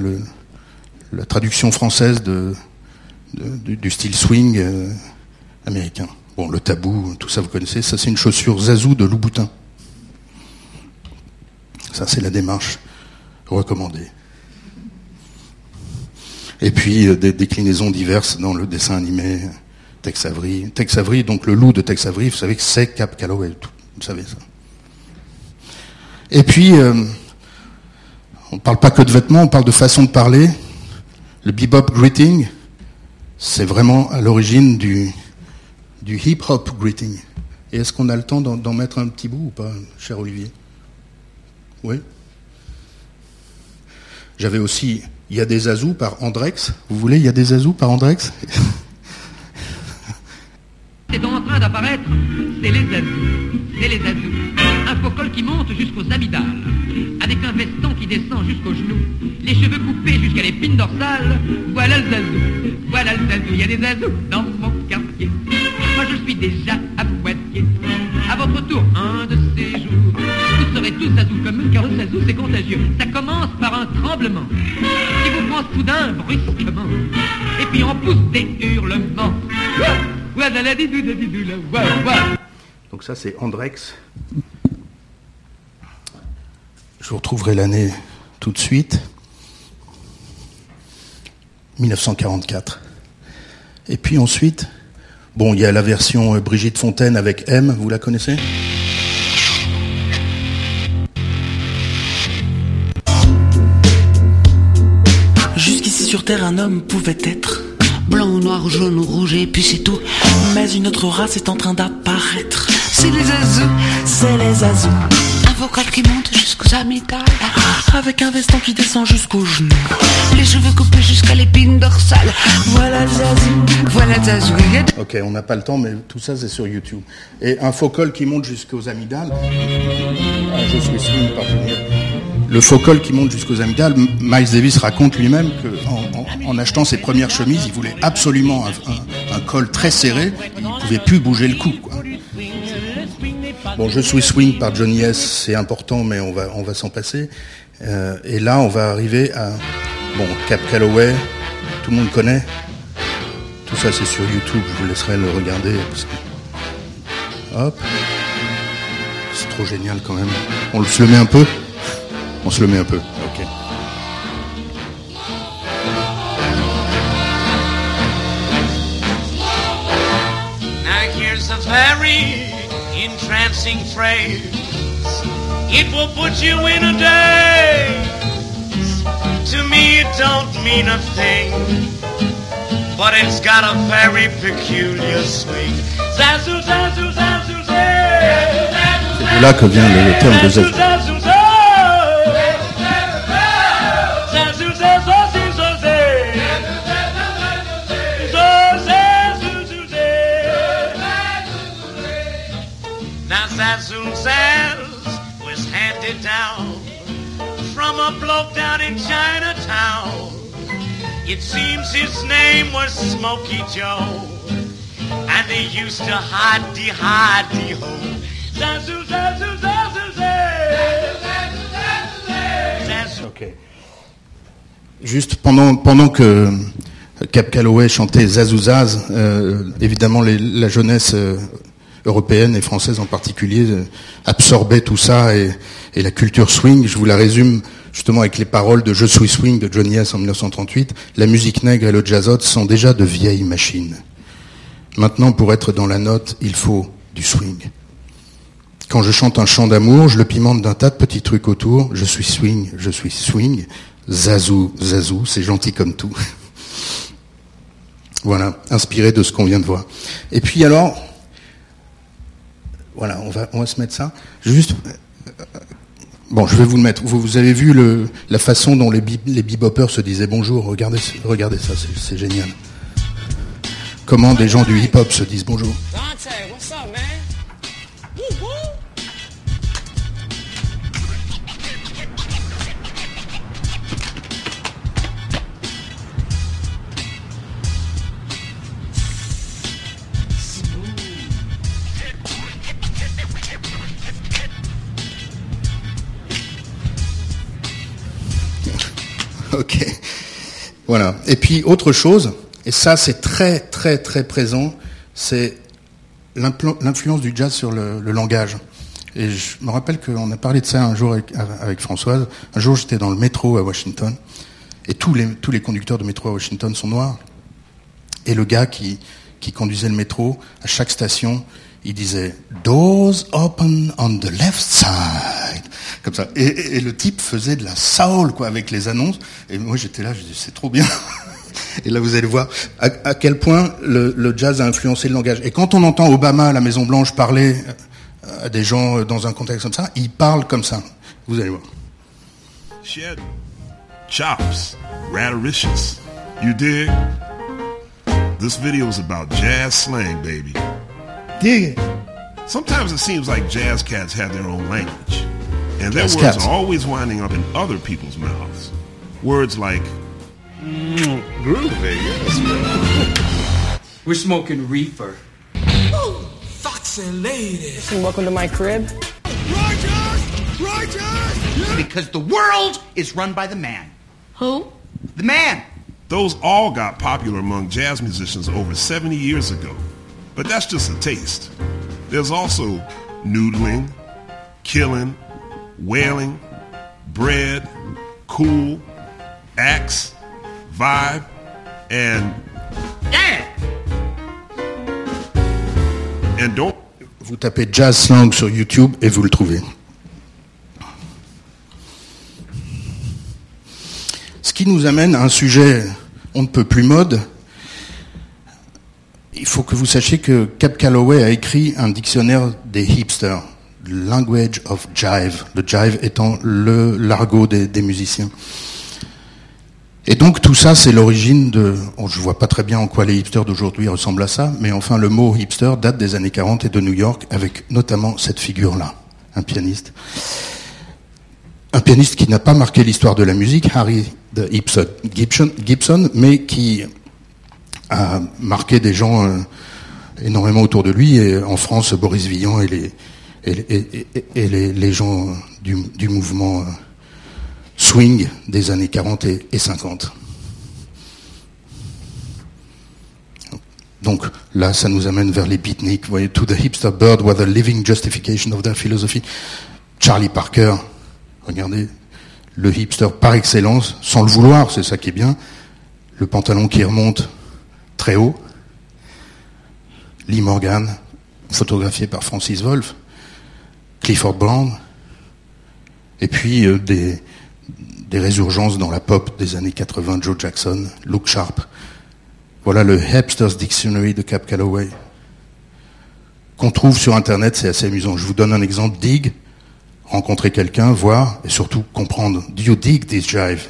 la traduction française de, du style swing euh, américain. Bon, le tabou, tout ça vous connaissez. Ça, c'est une chaussure Zazou de Louboutin. Ça, c'est la démarche recommandée. Et puis euh, des déclinaisons diverses dans le dessin animé Tex Avery. Tex Avery, donc le loup de Tex Avery, vous savez que c'est Cap Calloway, vous savez ça. Et puis, euh, on ne parle pas que de vêtements, on parle de façon de parler. Le bebop greeting, c'est vraiment à l'origine du, du hip-hop greeting. Et est-ce qu'on a le temps d'en mettre un petit bout ou pas, cher Olivier? Oui J'avais aussi Il y a des azous par Andrex. Vous voulez Il y a des azous par Andrex C'est en train d'apparaître, c'est les azous. C'est les azous. Un faux col qui monte jusqu'aux amygdales, avec un veston qui descend jusqu'aux genoux, les cheveux coupés jusqu'à l'épine dorsale. Voilà le zazou, voilà le zazou. Il y a des azous dans mon quartier. Moi je suis déjà à Poitiers. À votre tour, un de tous comme zazou c'est contagieux. Ça commence par un tremblement qui vous prend soudain brusquement, et puis on pousse des hurlements. Donc ça, c'est Andrex. Je vous retrouverai l'année tout de suite. 1944. Et puis ensuite, bon, il y a la version euh, Brigitte Fontaine avec M, vous la connaissez? Un homme pouvait être blanc, noir, jaune, rouge et puis c'est tout. Mais une autre race est en train d'apparaître. C'est les azous, c'est les azous. Un vocal qui monte jusqu'aux amygdales, avec un veston qui descend jusqu'aux genoux. Les cheveux coupés jusqu'à l'épine dorsale. Voilà le zazou, voilà le zazou. Il y a Ok, on n'a pas le temps, mais tout ça, c'est sur YouTube. Et un faux qui monte jusqu'aux amygdales. Ah, je suis. Le faux col qui monte jusqu'aux amygdales, Miles Davis raconte lui-même qu'en en, en achetant ses premières chemises, il voulait absolument un, col très serré. Il ne pouvait plus bouger le cou. Bon, Je suis swing par Johnny S, c'est important, mais on va, s'en passer. Euh, et là, on va arriver à bon Cap Calloway, tout le monde connaît. Tout ça, c'est sur YouTube. Je vous laisserai le regarder. Hop. C'est trop génial quand même. On le met un peu On se le met un peu. Ok. Now here's a very entrancing phrase. It will put you in a daze. To me it don't mean a thing, but it's got a very peculiar swing. Zazu, zazu, zazu, zay. C'est de là que vient le, terme de. Zazu, from a bloke down in Chinatown. It seems his name was Smokey Joe, and he used to hide the hide the ho. Zazu, zazu, zazu, zaz. Zazu. Ok. Juste pendant, pendant que Cap Calloway chantait Zazouzaz, euh, évidemment les- la jeunesse euh, européenne et française en particulier euh, absorbait tout ça et, et la culture swing. Je vous la résume justement avec les paroles de Je suis swing de Johnny S en 1938. La musique nègre et le jazzot sont déjà de vieilles machines. Maintenant, pour être dans la note, il faut du swing. Quand je chante un chant d'amour, je le pimente d'un tas de petits trucs autour. Je suis swing, je suis swing. Zazou, zazou, c'est gentil comme tout. Voilà, inspiré de ce qu'on vient de voir. Et puis alors, voilà, on va, on va se mettre ça. Juste, bon, je vais vous le mettre. Vous, avez vu le, la façon dont les, les beboppers se disaient bonjour. Regardez, regardez ça, c'est génial. Comment des gens du hip-hop se disent bonjour. Ok. Voilà. Et puis autre chose, et ça c'est très très très présent, c'est l'influence du jazz sur le, langage. Et je me rappelle qu'on a parlé de ça un jour avec, Françoise. Un jour j'étais dans le métro à Washington, et tous les, conducteurs de métro à Washington sont noirs. Et le gars qui conduisait le métro, à chaque station, il disait Doors open on the left side. Comme ça. Et, et- et le type faisait de la soul, quoi, avec les annonces. Et moi, j'étais là, je dis, c'est trop bien. Et là, vous allez voir à, à quel point le, le jazz a influencé le langage. Et quand on entend Obama à la Maison Blanche parler euh, à des gens euh, dans un contexte comme ça, il parle comme ça. Vous allez voir. Shed chops, raddericious. You dig? This video's about jazz slang, baby. Dig it. Sometimes it seems like jazz cats have their own language, and their Jazz words cats. are always winding up in other people's mouths. Words like mm, Groovy, eh? yes. We're smoking reefer. Oh, Foxy ladies. Welcome to my crib. Righteous! Righteous! Because the world is run by the man. Who? The man. Those all got popular among jazz musicians over 70 years ago. But that's just a taste. There's also noodling, killing, wailing, bread, cool, axe, vibe, and Yeah! and don't Vous tapez jazz slang sur YouTube et vous le trouvez. Ce qui nous amène à un sujet on ne peut plus mode. Il faut que vous sachiez que Cap Calloway a écrit un dictionnaire des hipsters, Language of Jive, le jive étant le l'argot des, musiciens. Et donc tout ça, c'est l'origine de... oh, je vois pas très bien en quoi les hipsters d'aujourd'hui ressemblent à ça, mais enfin le mot hipster date des années 40 et de New York, avec notamment cette figure-là, un pianiste. Un pianiste qui n'a pas marqué l'histoire de la musique, Harry de Gibson, Gibson, Gibson, mais qui a marqué des gens euh, énormément autour de lui, et en France, Boris Vian et les, et, les, gens du, mouvement... euh, swing des années 40 et, et 50. Donc là, ça nous amène vers les beatniks. Vous To the hipster bird was a living justification of their philosophy. Charlie Parker, regardez, le hipster par excellence, sans le vouloir, c'est ça qui est bien. Le pantalon qui remonte très haut. Lee Morgan, photographié par Francis Wolff. Clifford Brown. Et puis euh, des, résurgences dans la pop des années 80, Joe Jackson, Luke Sharp. Voilà le Hipster's Dictionary de Cap Calloway. Qu'on trouve sur Internet, c'est assez amusant. Je vous donne un exemple. Dig, rencontrer quelqu'un, voir, et surtout comprendre. Do you dig this jive?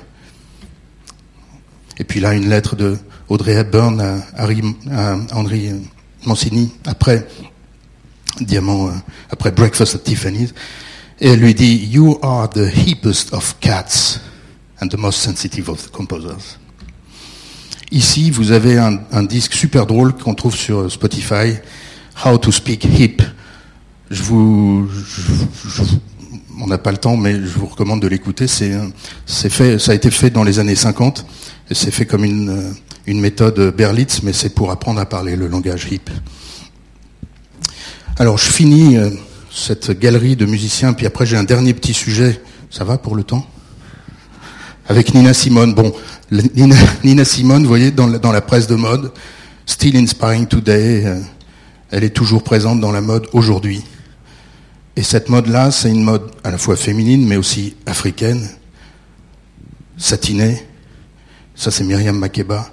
Et puis là, une lettre de Audrey Hepburn à, Harry, Mancini, après Diamant, euh, après Breakfast at Tiffany's. Et elle lui dit, You are the hippest of cats and the most sensitive of the composers. Ici, vous avez un, disque super drôle qu'on trouve sur Spotify, How to Speak Hip. Je vous, on n'a pas le temps, mais je vous recommande de l'écouter. C'est, c'est fait, ça a été fait dans les années 50 et c'est fait comme une, une méthode Berlitz, mais c'est pour apprendre à parler le langage hip. Alors, je finis euh, cette galerie de musiciens, puis après j'ai un dernier petit sujet. Ça va pour le temps? Avec Nina Simone. Bon, Nina, Simone, vous voyez, dans la, dans la presse de mode, Still Inspiring Today, euh, elle est toujours présente dans la mode aujourd'hui. Et cette mode-là, c'est une mode à la fois féminine, mais aussi africaine, satinée. Ça, c'est Myriam Makeba,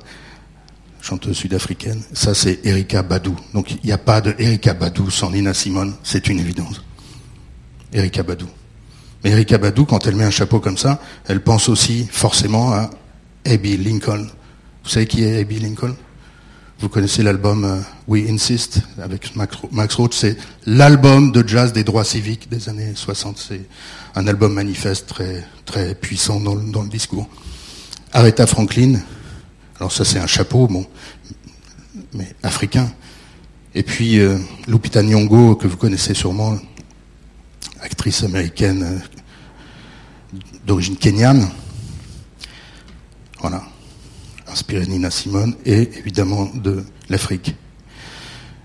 chanteuse sud-africaine. Ça, c'est Erika Badou. Donc, il n'y a pas de Erika Badou sans Nina Simone, c'est une évidence. Erika Badou. Mais Erika Badou, quand elle met un chapeau comme ça, elle pense aussi forcément à Abby Lincoln. Vous savez qui est Abby Lincoln? Vous connaissez l'album euh, We Insist avec Max Ro- Max Roach. C'est l'album de jazz des droits civiques des années 60. C'est un album manifeste très, très puissant dans, le- dans le discours. Aretha Franklin, alors ça c'est un chapeau, bon, mais africain. Et puis euh, Lupita Nyong'o, que vous connaissez sûrement, actrice américaine euh, d'origine kenyane. Voilà. Inspiré de Nina Simone et évidemment de l'Afrique.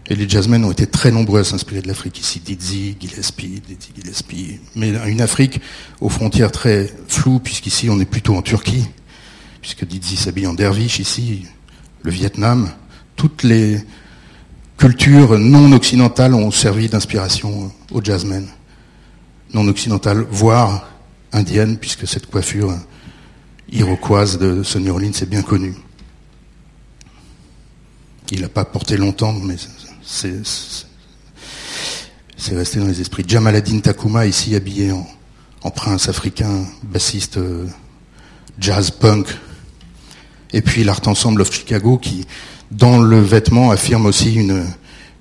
Et les jazzmen ont été très nombreux à s'inspirer de l'Afrique ici. Dizzy, Gillespie, Dizzy Gillespie. Mais une Afrique aux frontières très floues, puisqu'ici on est plutôt en Turquie, puisque Dizzy s'habille en derviche ici, le Vietnam. Toutes les cultures non occidentales ont servi d'inspiration aux jazzmen. Non occidentales, voire indiennes, puisque cette coiffure iroquoise de Sonny Rollins est bien connue. Il n'a pas porté longtemps, mais c'est resté dans les esprits. Jamaladin Takuma, ici habillé en, en prince africain, bassiste euh, jazz punk. Et puis l'Art Ensemble of Chicago qui, dans le vêtement, affirme aussi une,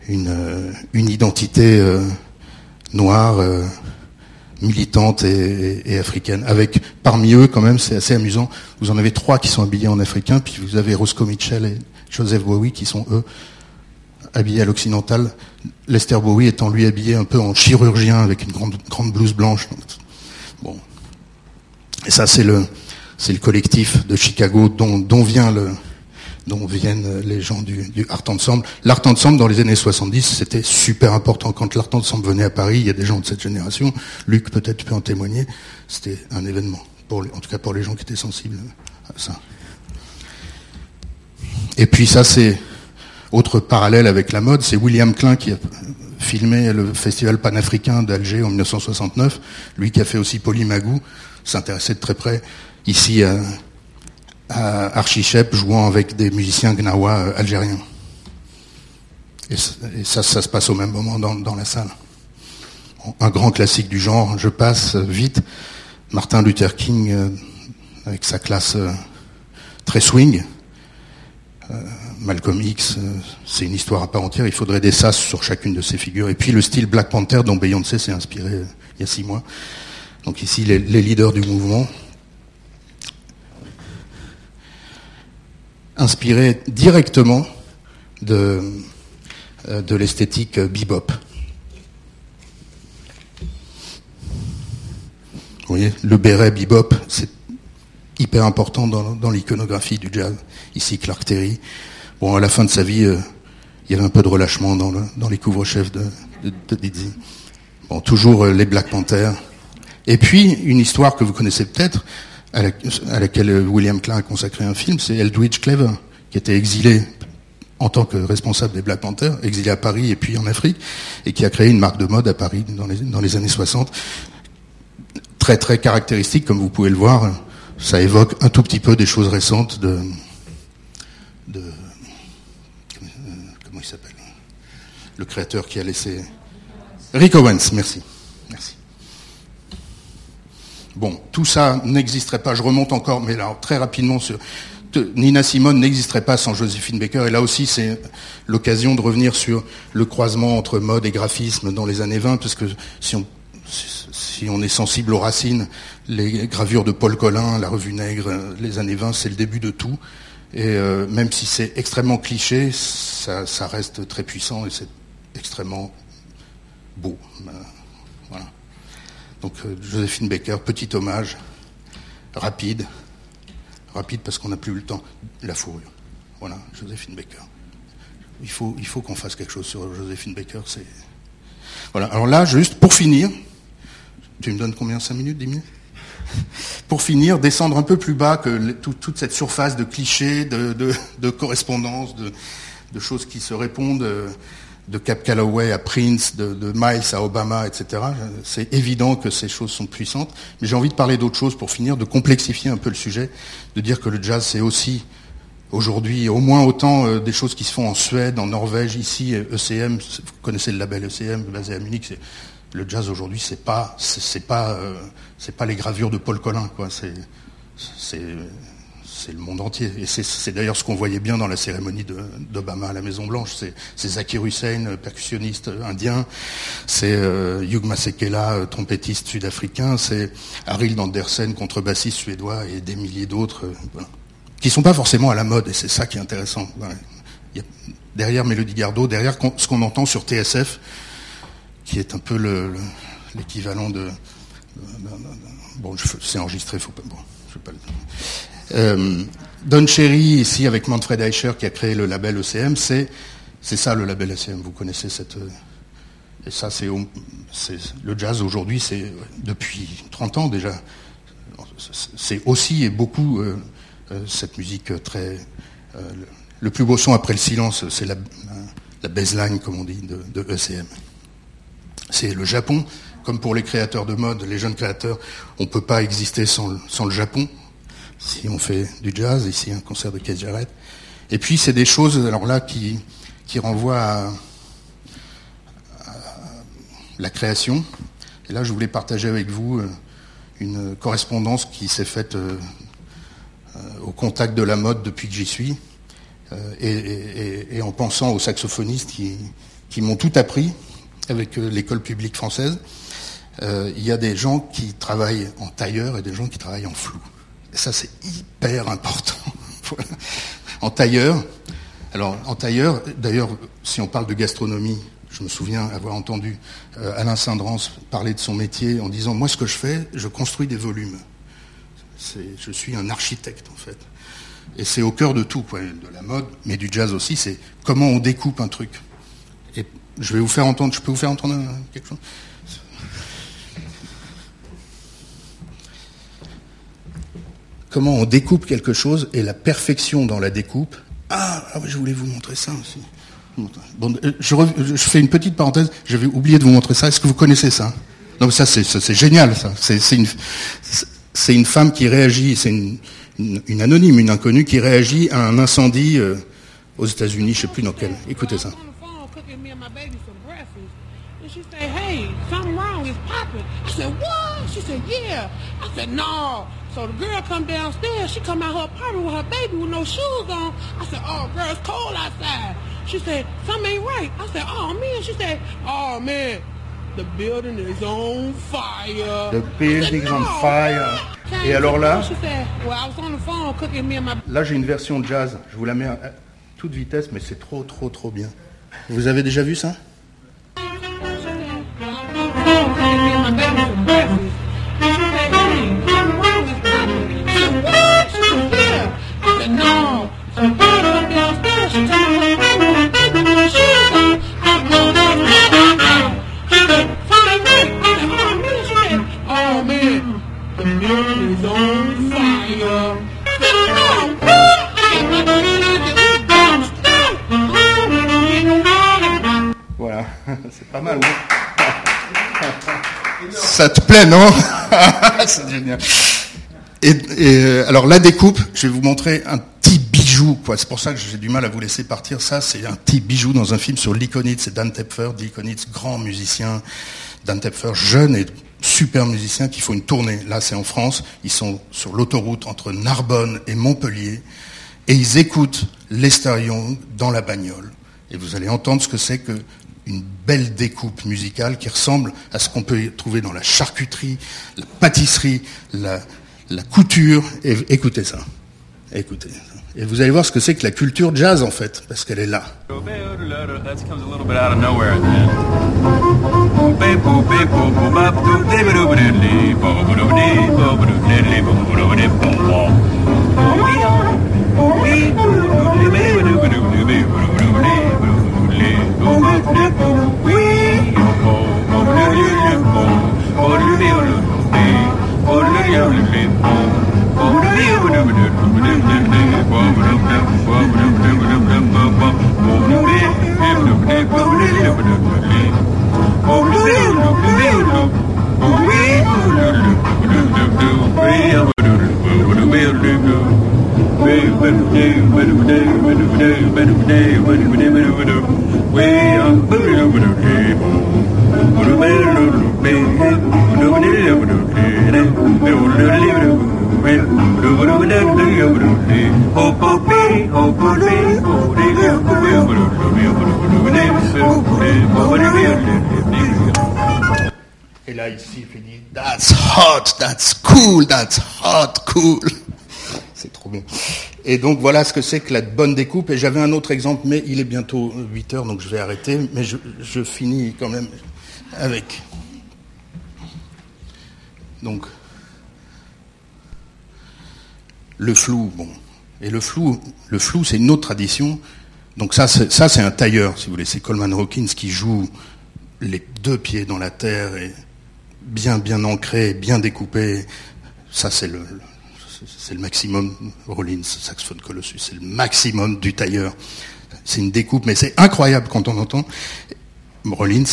une, une identité euh, noire, euh, militante et, africaine. Avec parmi eux, quand même, c'est assez amusant. Vous en avez trois qui sont habillés en africain, puis vous avez Roscoe Mitchell et Joseph Bowie qui sont eux habillé à l'occidental, Lester Bowie étant lui habillé un peu en chirurgien avec une grande, grande blouse blanche. Bon. Et ça, c'est le, c'est le collectif de Chicago dont, viennent les gens du, Art Ensemble. L'Art Ensemble, dans les années 70, c'était super important. Quand l'Art Ensemble venait à Paris, il y a des gens de cette génération, Luc peut-être tu peux en témoigner, c'était un événement, en tout cas pour les gens qui étaient sensibles à ça. Et puis ça, c'est autre parallèle avec la mode, c'est William Klein qui a filmé le festival panafricain d'Alger en 1969, lui qui a fait aussi Polymagou, s'intéressait de très près ici à, à jouant avec des musiciens gnawa euh, algériens. Et, ça, ça se passe au même moment dans, la salle. Un grand classique du genre, je passe vite, Martin Luther King euh, avec sa classe euh, très swing, euh, Malcolm X, c'est une histoire à part entière. Il faudrait des sas sur chacune de ces figures. Et puis le style Black Panther dont Beyoncé s'est inspiré il y a six mois. Donc ici, les leaders du mouvement, inspirés directement de, euh, de l'esthétique bebop. Vous voyez, le béret bebop, c'est hyper important dans, l'iconographie du jazz. Ici, Clark Terry. Bon, à la fin de sa vie, euh, il y avait un peu de relâchement dans, le- dans les couvre-chefs de, de. Bon, toujours euh, les Black Panthers. Et puis, une histoire que vous connaissez peut-être, à, la- à laquelle euh, William Klein a consacré un film, c'est Eldridge Cleaver, qui était exilé en tant que responsable des Black Panthers, exilé à Paris et puis en Afrique, et qui a créé une marque de mode à Paris dans les, années 60. Très très caractéristique, comme vous pouvez le voir, ça évoque un tout petit peu des choses récentes de, de comment, euh, comment il s'appelle? Le créateur qui a laissé Rick Owens. Merci. Bon, tout ça n'existerait pas, je remonte encore, mais là, très rapidement Nina Simone n'existerait pas sans Joséphine Baker, et là aussi c'est l'occasion de revenir sur le croisement entre mode et graphisme dans les années 20, parce que si on, est sensible aux racines, les gravures de Paul Collin, la revue Nègre, euh, les années 20, c'est le début de tout. Et euh, même si c'est extrêmement cliché, ça, ça reste très puissant et c'est extrêmement beau. Ben, voilà. Donc euh, Joséphine Baker, petit hommage, rapide, rapide parce qu'on n'a plus le temps. La fourrure. Voilà, Joséphine Baker. Il faut, qu'on fasse quelque chose sur Joséphine Baker. Voilà. Alors là, juste pour finir, tu me donnes combien 5 minutes 10 minutes? Pour finir, descendre un peu plus bas que toute cette surface de clichés, de, correspondances, de, de choses qui se répondent, euh, de Cap Calloway à Prince, de, Miles à Obama, etc. C'est évident que ces choses sont puissantes, mais j'ai envie de parler d'autre chose pour finir, de complexifier un peu le sujet, de dire que le jazz c'est aussi aujourd'hui au moins autant euh, des choses qui se font en Suède, en Norvège, ici, ECM, vous connaissez le label ECM basé à Munich, le jazz aujourd'hui c'est pas c'est pas euh, c'est pas les gravures de Paul Collin quoi, c'est le monde entier. Et c'est- d'ailleurs ce qu'on voyait bien dans la cérémonie d'Obama à la Maison Blanche. C'est Zakir Hussein, percussionniste indien. C'est euh, Hugh Masekela, trompettiste sud-africain. C'est Arild Andersen, contrebassiste suédois, et des milliers d'autres, euh, voilà. qui sont pas forcément à la mode. Et c'est ça qui est intéressant. Derrière Mélodie Gardot, derrière ce qu'on entend sur TSF, qui est un peu le- le- l'équivalent de, Bon, c'est enregistré, faut pas. Bon, je vais pas le. Euh, Don Cherry, ici, avec Manfred Eicher, qui a créé le label ECM, c'est, ça le label ECM. Vous connaissez cette. euh, Et ça, c'est, le jazz aujourd'hui, c'est depuis 30 ans déjà. C'est aussi et beaucoup euh, cette musique très. le, plus beau son après le silence, c'est la, la, baseline, comme on dit, de, ECM. C'est le Japon, comme pour les créateurs de mode, les jeunes créateurs, on ne peut pas exister sans le Japon. Si on fait du jazz, ici un concert de Keith Jarrett. Et puis c'est des choses, là, qui, renvoient à, la création. Et là, je voulais partager avec vous euh, une correspondance qui s'est faite euh, euh, au contact de la mode depuis que j'y suis, et, en pensant aux saxophonistes qui, qui m'ont tout appris avec l'école publique française. Il y a des gens qui travaillent en tailleur et des gens qui travaillent en flou. Ça, c'est hyper important. En tailleur, alors en tailleur, d'ailleurs, si on parle de gastronomie, je me souviens avoir entendu euh, Alain Saint-Drance parler de son métier en disant Moi, ce que je fais, je construis des volumes. Je suis un architecte, en fait. Et c'est au cœur de tout, quoi, de la mode, mais du jazz aussi, c'est comment on découpe un truc. Et je vais vous faire entendre, je peux vous faire entendre quelque chose? Comment on découpe quelque chose et la perfection dans la découpe. Ah, ah je voulais vous montrer ça aussi. Euh, je, fais une petite parenthèse, j'avais oublié de vous montrer ça. Est-ce que vous connaissez ça? Non, ça c'est génial, ça. C'est une, une femme qui réagit, c'est une, anonyme, une inconnue qui réagit à un incendie euh, aux États-Unis, je sais plus dans quel. Écoutez ça. No. So the girl come downstairs, she come out her apartment with her baby with no shoes on. I said, oh, girl, it's cold outside. She said, something ain't right. I said, oh, man. She said, oh, man, the building is on fire. The I said, building's on "No." fire. Came Et alors là, She said, well, I was on the phone cooking me and my là j'ai une version jazz. Je vous la mets à toute vitesse, mais c'est trop, trop, trop bien. Vous avez déjà vu ça? Pas mal, non Ça te plaît, non? C'est génial. Et, et, euh, alors la découpe, je vais vous montrer un petit bijou, quoi. C'est pour ça que j'ai du mal à vous laisser partir. Ça, c'est un petit bijou dans un film sur Likonitz. C'est Dan Tepfer, Likonitz, grand musicien. Dan Tepfer, jeune et super musicien, qui font une tournée. Là, c'est en France. Ils sont sur l'autoroute entre Narbonne et Montpellier. Et ils écoutent Lester dans la bagnole. Et vous allez entendre ce que c'est que une belle découpe musicale qui ressemble à ce qu'on peut trouver dans la charcuterie, la pâtisserie, la, couture. Écoutez ça. Écoutez. Et vous allez voir ce que c'est que la culture jazz en fait, parce qu'elle est là. That That's hot, that's cool, that's hot, cool. Et donc voilà ce que c'est que la bonne découpe. Et j'avais un autre exemple, mais il est bientôt 8 heures, donc je vais arrêter. Mais je, finis quand même avec. Donc, le flou, bon, Et le flou, le flou, c'est une autre tradition. Donc ça, c'est, ça, c'est un tailleur, si vous voulez. C'est Coleman Hawkins qui joue les deux pieds dans la terre et bien, bien ancré, bien découpé. Ça, c'est le, c'est le maximum. Rollins, saxophone Colossus, c'est le maximum du tailleur. C'est une découpe, mais c'est incroyable quand on entend Rollins.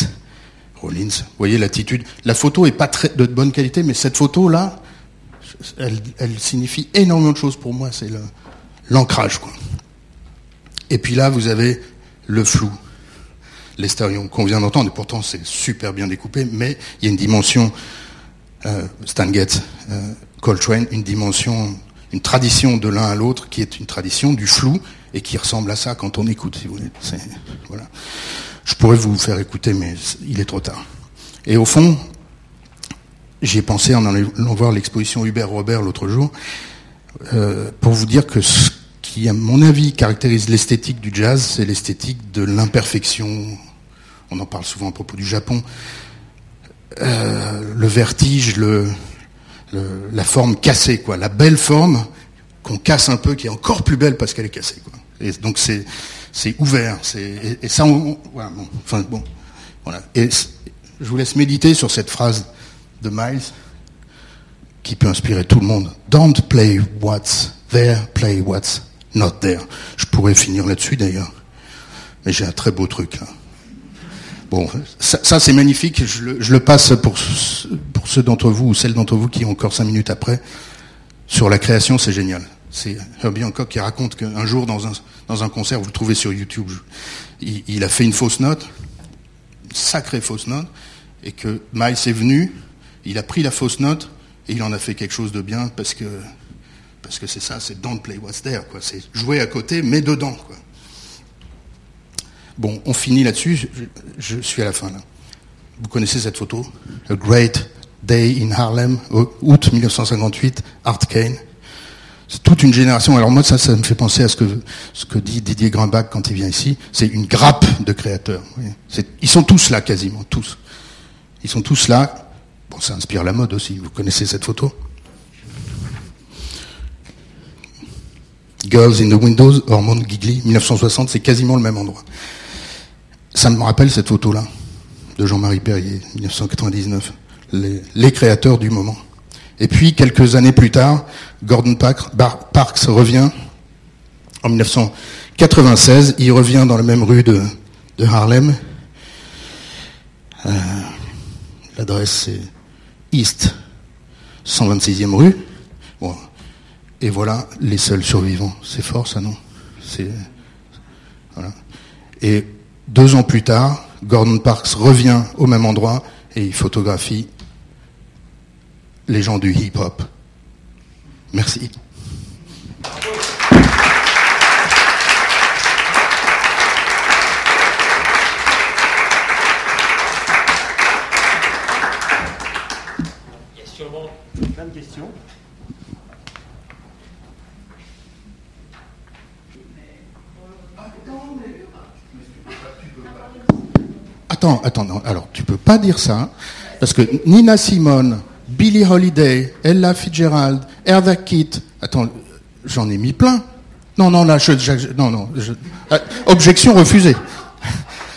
Rollins, vous voyez l'attitude. La photo est pas très, de bonne qualité, mais cette photo-là, elle, elle signifie énormément de choses pour moi. C'est l'ancrage. Et puis là, vous avez le flou, l'estérion qu'on vient d'entendre, et pourtant c'est super bien découpé, mais il y a une dimension, euh, Stan Getz, euh, Coltrane, une dimension, une tradition de l'un à l'autre qui est une tradition du flou et qui ressemble à ça quand on écoute, si vous voulez. Je pourrais vous faire écouter, mais il est trop tard. Et au fond, j'y ai pensé en allant voir l'exposition Hubert Robert l'autre jour, euh, pour vous dire que ce qui, à mon avis, caractérise l'esthétique du jazz, c'est l'esthétique de l'imperfection. On en parle souvent à propos du Japon. Euh, le vertige, le, la forme cassée, quoi. La belle forme qu'on casse un peu, qui est encore plus belle parce qu'elle est cassée, quoi. Et donc c'est ouvert, et, ça, voilà, enfin bon, voilà. Et je vous laisse méditer sur cette phrase de Miles qui peut inspirer tout le monde. Don't play what's there, play what's not there. Je pourrais finir là-dessus d'ailleurs, mais j'ai un très beau truc là. Bon, ça, c'est magnifique. Je le, passe pour, pour ceux d'entre vous ou celles d'entre vous qui ont encore cinq minutes après. Sur la création, c'est génial. C'est Herbie Hancock qui raconte qu'un jour dans un, dans un concert, vous le trouvez sur YouTube, il a fait une fausse note, une sacrée fausse note, et que Miles est venu, il a pris la fausse note et il en a fait quelque chose de bien parce que parce que c'est ça, c'est don't play what's there, quoi. C'est jouer à côté, mais dedans, quoi. Bon, on finit là-dessus. Je, suis à la fin là. Vous connaissez cette photo? A Great Day in Harlem, août 1958, Art Kane. C'est toute une génération. Alors moi, ça, ça me fait penser à ce que, ce que dit Didier Grimbach quand il vient ici. C'est une grappe de créateurs. Ils sont tous là, quasiment, tous. Ils sont tous là. Bon, ça inspire la mode aussi. Vous connaissez cette photo? Girls in the Windows, Hormone Gigli, 1960, c'est quasiment le même endroit. Ça me rappelle cette photo-là, de Jean-Marie Perrier, 1999, les, créateurs du moment. Et puis, quelques années plus tard, Gordon Parks, revient, en 1996, il revient dans la même rue de, Harlem. Euh, L'adresse, c'est East 126e rue. Bon. Et voilà les seuls survivants. C'est fort, ça, non? Voilà. Et deux ans plus tard, Gordon Parks revient au même endroit et il photographie les gens du hip-hop. Merci. Il y a sûrement plein de questions. Attends, attends, non. Alors, tu peux pas dire ça, parce que Nina Simone, Billie Holiday, Ella Fitzgerald, Erda Kitt, attends, j'en ai mis plein. Non, non, là, je, je- non, non, ah, objection refusée.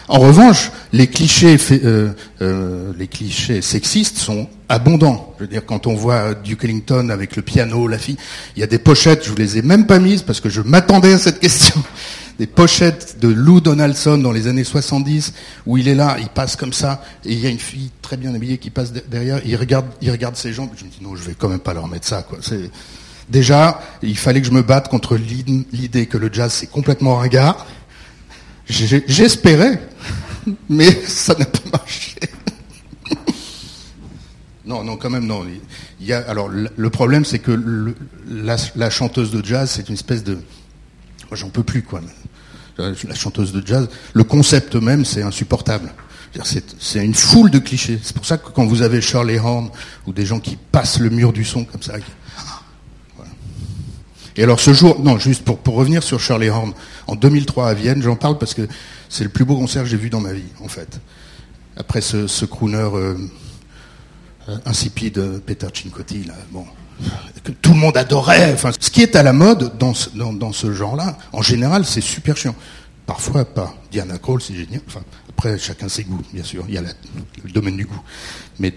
En revanche, les clichés, fait- euh, euh, les clichés sexistes sont abondants. Je veux dire, quand on voit Duke Ellington avec le piano, la fille, il y a des pochettes, je vous les ai même pas mises parce que je m'attendais à cette question. Des pochettes de Lou Donaldson dans les années 70 où il est là, il passe comme ça et il y a une fille très bien habillée qui passe de- derrière, il regarde, il regarde ses jambes. Je me dis non, je vais quand même pas leur mettre ça, quoi. Déjà, il fallait que je me batte contre l'id- l'idée que le jazz c'est complètement ringard. J'espérais, mais ça n'a pas marché. Non, non, quand même, non. Il y a, alors, le problème, c'est que la, chanteuse de jazz, c'est une espèce de. Moi, j'en peux plus, quoi. La chanteuse de jazz, le concept même, c'est insupportable. C'est une foule de clichés. C'est pour ça que quand vous avez Shirley Horn ou des gens qui passent le mur du son comme ça, voilà. Et alors ce jour, non, juste pour, pour revenir sur Shirley Horn, en 2003 à Vienne, j'en parle parce que c'est le plus beau concert que j'ai vu dans ma vie, en fait. Après ce, crooner euh, euh, insipide, euh, Peter Cincotti, là, bon, que tout le monde adorait. Ce qui est à la mode dans ce, genre-là, en général, c'est super chiant. Parfois pas. Diana Krall, c'est génial. Après, chacun ses goûts, bien sûr. Il y a le domaine du goût. Mais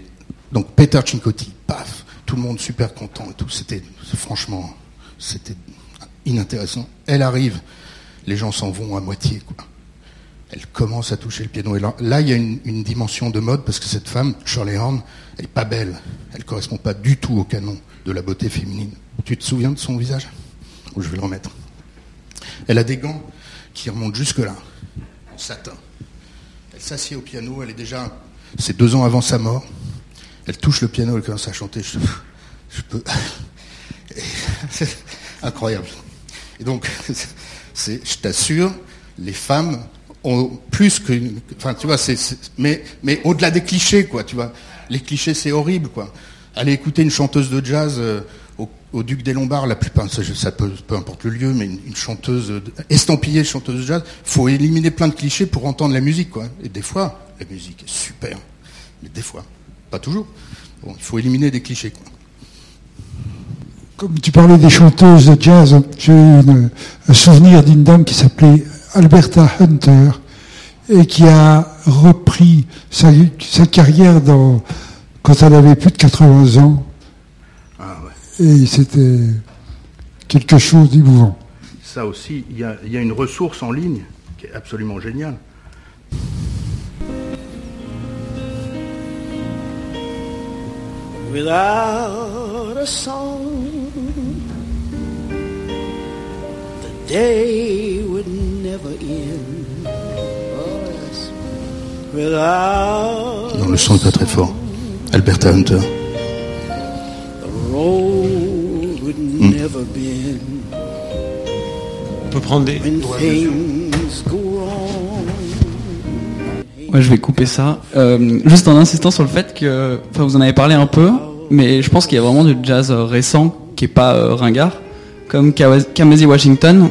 donc Peter Cincotti, paf, tout le monde super content et tout. C'était franchement, c'était inintéressant. Elle arrive, les gens s'en vont à moitié. Elle commence à toucher le piano. Et là, il y a une, dimension de mode parce que cette femme, Shirley Horn, elle est pas belle. Elle correspond pas du tout au canon de la beauté féminine. Tu te souviens de son visage? Je vais le remettre. Elle a des gants qui remontent jusque là, en satin. Elle s'assied au piano. Elle est déjà, c'est deux ans avant sa mort. Elle touche le piano. Elle commence à chanter. Peux. C'est incroyable. Et donc, je t'assure, les femmes plus que, enfin, tu vois, c'est, mais, au-delà des clichés, quoi, tu vois. Les clichés, c'est horrible, quoi. Aller écouter une chanteuse de jazz euh, au, Duc des Lombards, la plupart, ça, peut, peu importe le lieu, mais une, chanteuse de- estampillée chanteuse de jazz, faut éliminer plein de clichés pour entendre la musique, quoi. Et des fois, la musique est super, mais des fois, pas toujours. Bon, il faut éliminer des clichés, quoi. Comme tu parlais des chanteuses de jazz, j'ai un souvenir d'une dame qui s'appelait Alberta Hunter et qui a repris sa, sa carrière dans, quand elle avait plus de 80 ans. Et c'était quelque chose d'émouvant. Ça aussi, il y a, il y a une ressource en ligne qui est absolument géniale. Without a song, the day would never end. Yes. Without Non, le son est pas très fort. Alberta Hunter. the road would never bend. On peut prendre des. When things go wrong. Ouais, je vais couper ça. Euh, juste en insistant sur le fait que, enfin, vous en avez parlé un peu, mais je pense qu'il y a vraiment du jazz euh, récent qui est pas euh, ringard, comme Kamasi Washington.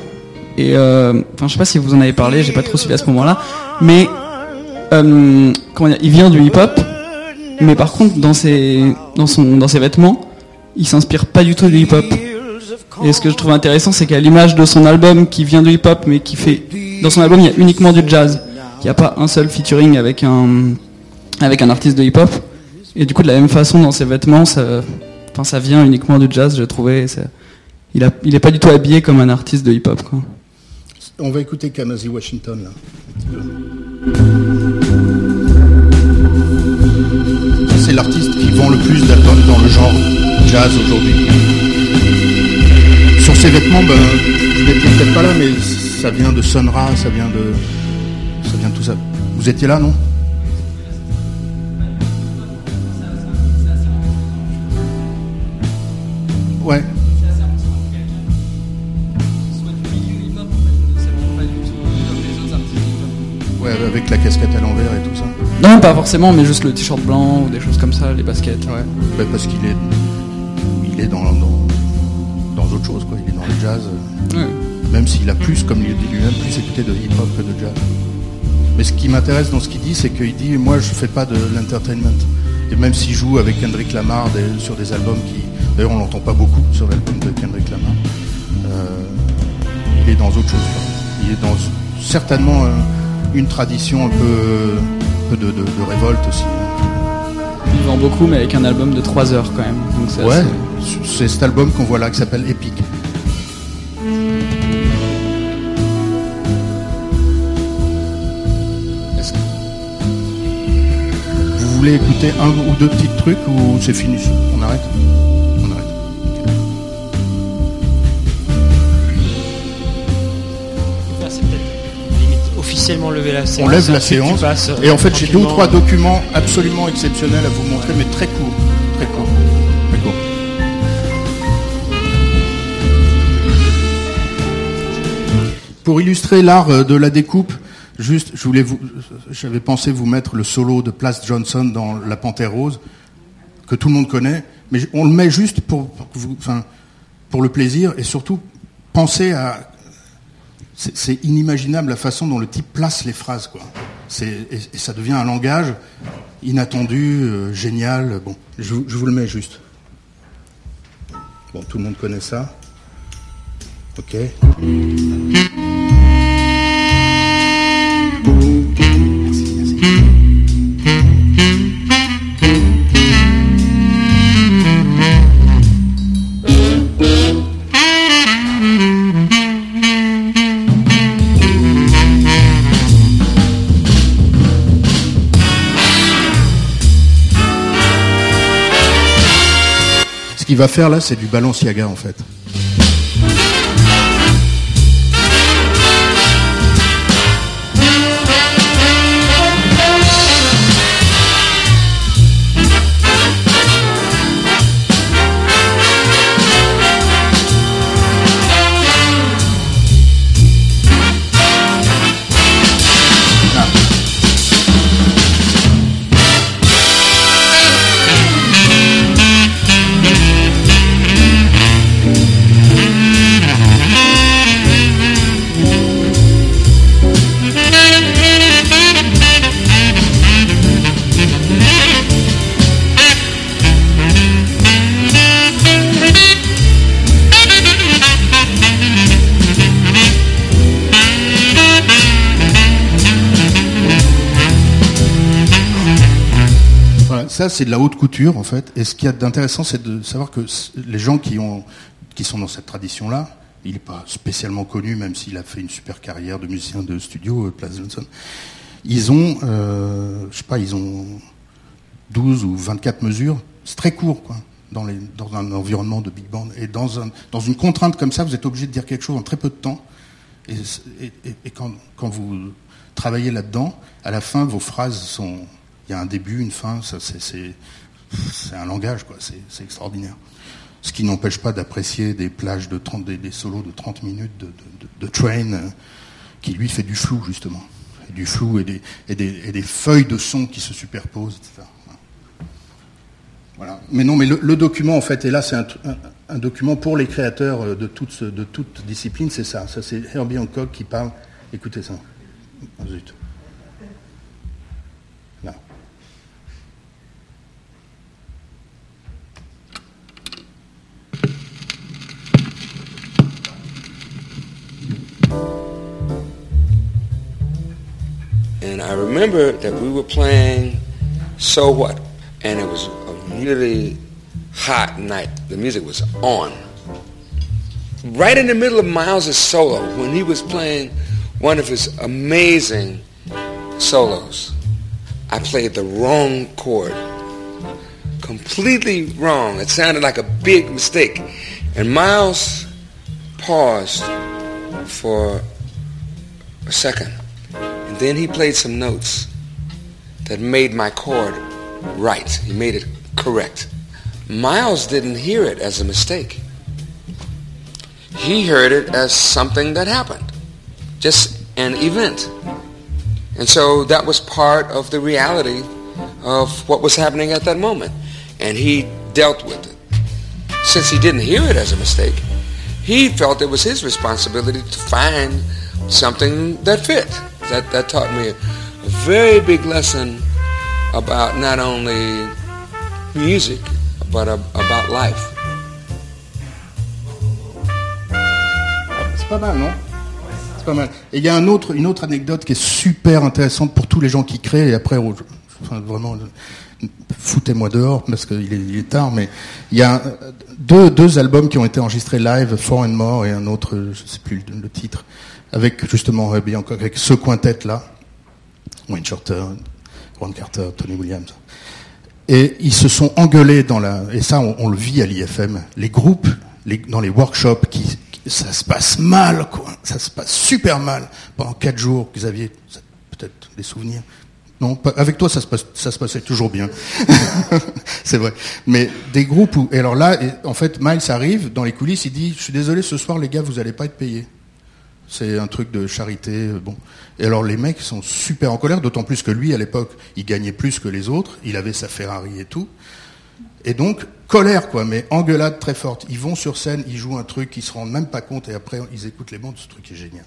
Et euh, enfin, je sais pas si vous en avez parlé, j'ai pas trop suivi à ce moment-là, mais euh, comment dire, il vient du hip-hop, mais par contre dans ses dans son dans ses vêtements, il s'inspire pas du tout du hip-hop. Et ce que je trouve intéressant, c'est qu'à l'image de son album qui vient du hip-hop, mais qui fait dans son album, il y a uniquement du jazz. Il n'y a pas un seul featuring avec un avec un artiste de hip-hop. Et du coup, de la même façon, dans ses vêtements, ça, enfin, ça vient uniquement du jazz, j'ai trouvé. Il a, il est pas du tout habillé comme un artiste de hip-hop, quoi. On va écouter Kamasi Washington là. C'est l'artiste qui vend le plus d'albums dans le genre jazz aujourd'hui. Sur ses vêtements, ben, vous n'étiez peut-être pas là, mais ça vient de Sun Ra, ça vient de, ça vient de tout ça. Vous étiez là, non? Ouais. Ouais, avec la casquette à l'envers et tout ça. Non, pas forcément, mais juste le t-shirt blanc ou des choses comme ça, les baskets. Ouais. Ben, parce qu'il est, il est dans, dans, dans autre chose, quoi. Il est dans le jazz. Ouais. Même s'il a plus, comme il dit lui-même, plus écouté de hip-hop que de jazz. Mais ce qui m'intéresse dans ce qu'il dit, c'est qu'il dit moi je fais pas de l'entertainment. Et même s'il joue avec Kendrick Lamar des- sur des albums qui. D'ailleurs on l'entend pas beaucoup sur l'album de Kendrick Lamar. euh, il est dans autre chose. quoi. Il est dans certainement euh, une tradition un peu, un peu de, de- de révolte aussi. Il vend beaucoup, mais avec un album de 3 heures quand même. Donc c'est Ouais, assez- c'est cet album qu'on voit là qui s'appelle Epic. Est-ce que- Vous voulez écouter un ou deux petits trucs ou c'est fini? On arrête? On arrête. Faire, c'est peut-être officiellement lever la séance. On lève la séance. passes, euh, Et en fait, j'ai deux ou trois documents absolument exceptionnels à vous montrer, mais très courts. Très courts. Très courts. Pour illustrer l'art euh, de la découpe, juste, je voulais vous, j'avais pensé vous mettre le solo de Place Johnson dans La Panthère Rose, que tout le monde connaît, mais on le met juste pour, pour que vous, enfin, pour le plaisir et surtout pensez à, c'est inimaginable la façon dont le type place les phrases, quoi. Et, ça devient un langage inattendu, euh, génial. Bon, je vous le mets juste. Bon, tout le monde connaît ça. Ok. Qu'il va faire là, c'est du Balenciaga en fait. C'est de la haute couture en fait. Et ce qu'il y a d'intéressant, c'est de savoir que les gens qui ont, qui sont dans cette tradition-là, il n'est pas spécialement connu, même s'il a fait une super carrière de musicien de studio, euh, Place Johnson. Ils ont, euh, je sais pas, ils ont 12 ou 24 mesures. C'est très court, quoi, dans, les, dans un environnement de big band. Et dans, un, dans une contrainte comme ça, vous êtes obligé de dire quelque chose en très peu de temps. Et- et quand, quand vous travaillez là-dedans, à la fin, vos phrases sont. Il y a un début, une fin, c'est, un langage, quoi. C'est, extraordinaire. Ce qui n'empêche pas d'apprécier des plages de 30, des, solos de 30 minutes de, Train, euh, qui lui fait du flou, justement. Et du flou et des, feuilles de son qui se superposent, etc. Voilà. Mais non, mais le, document, en fait, et là, c'est un, un- document pour les créateurs euh, de toute, de toute discipline, c'est ça. Ça, c'est Herbie Hancock qui parle. Écoutez ça. Zut. Remember that we were playing So What? And it was a really hot night. The music was on. Right in the middle of Miles' solo, when he was playing one of his amazing solos, I played the wrong chord. Completely wrong. It sounded like a big mistake. And Miles paused for a second. Then he played some notes that made my chord right. He made it correct. Miles didn't hear it as a mistake. He heard it as something that happened, just an event. And so that was part of the reality of what was happening at that moment. And he dealt with it. Since he didn't hear it as a mistake, he felt it was his responsibility to find something that fit. That, that taught me a, very big lesson about not only music, but about life. C'est pas mal, non? C'est pas mal. Et il y a une autre anecdote qui est super intéressante pour tous les gens qui créent. Et après, vraiment, foutez-moi dehors parce qu'il est, tard. Mais il y a deux, albums qui ont été enregistrés live, Four and More et un autre, je sais plus le titre, avec justement avec ce quintet là, Wayne Shorter, Ron Carter, Tony Williams. Et ils se sont engueulés dans la. Et ça, on, le vit à l'IFM. Les groupes, dans les workshops, ça se passe mal, quoi. Ça se passe super mal pendant quatre jours. Xavier, peut-être des souvenirs. Non, pas- avec toi, ça se, passe, ça se passait toujours bien. c'est vrai. Mais des groupes où. Et alors là, en fait, Miles arrive dans les coulisses, il dit Je suis désolé, ce soir, les gars, vous n'allez pas être payés. C'est un truc de charité. euh, Bon. Et alors les mecs sont super en colère, d'autant plus que lui, à l'époque, il gagnait plus que les autres. Il avait sa Ferrari et tout. Et donc, colère, quoi, mais engueulade très forte. Ils vont sur scène, ils jouent un truc, ils se rendent même pas compte, et après, ils écoutent les bandes. Ce truc est génial.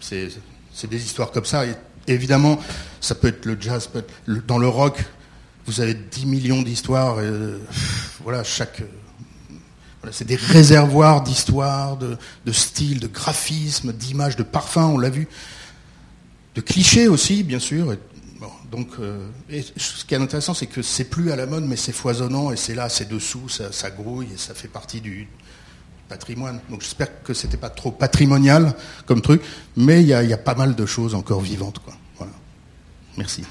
C'est- des histoires comme ça. Et évidemment, ça peut être le jazz, dans le rock. vous avez 10 millions d'histoires. euh, voilà, chaque. C'est des réservoirs d'histoires, de, de styles, de graphismes, d'images, de parfums, on l'a vu. De clichés aussi, bien sûr. Donc, euh, ce qui est intéressant, c'est que c'est plus à la mode, mais c'est foisonnant et c'est là, c'est dessous, ça, grouille et ça fait partie du patrimoine. Donc j'espère que c'était pas trop patrimonial comme truc, mais il y a, pas mal de choses encore vivantes. Merci.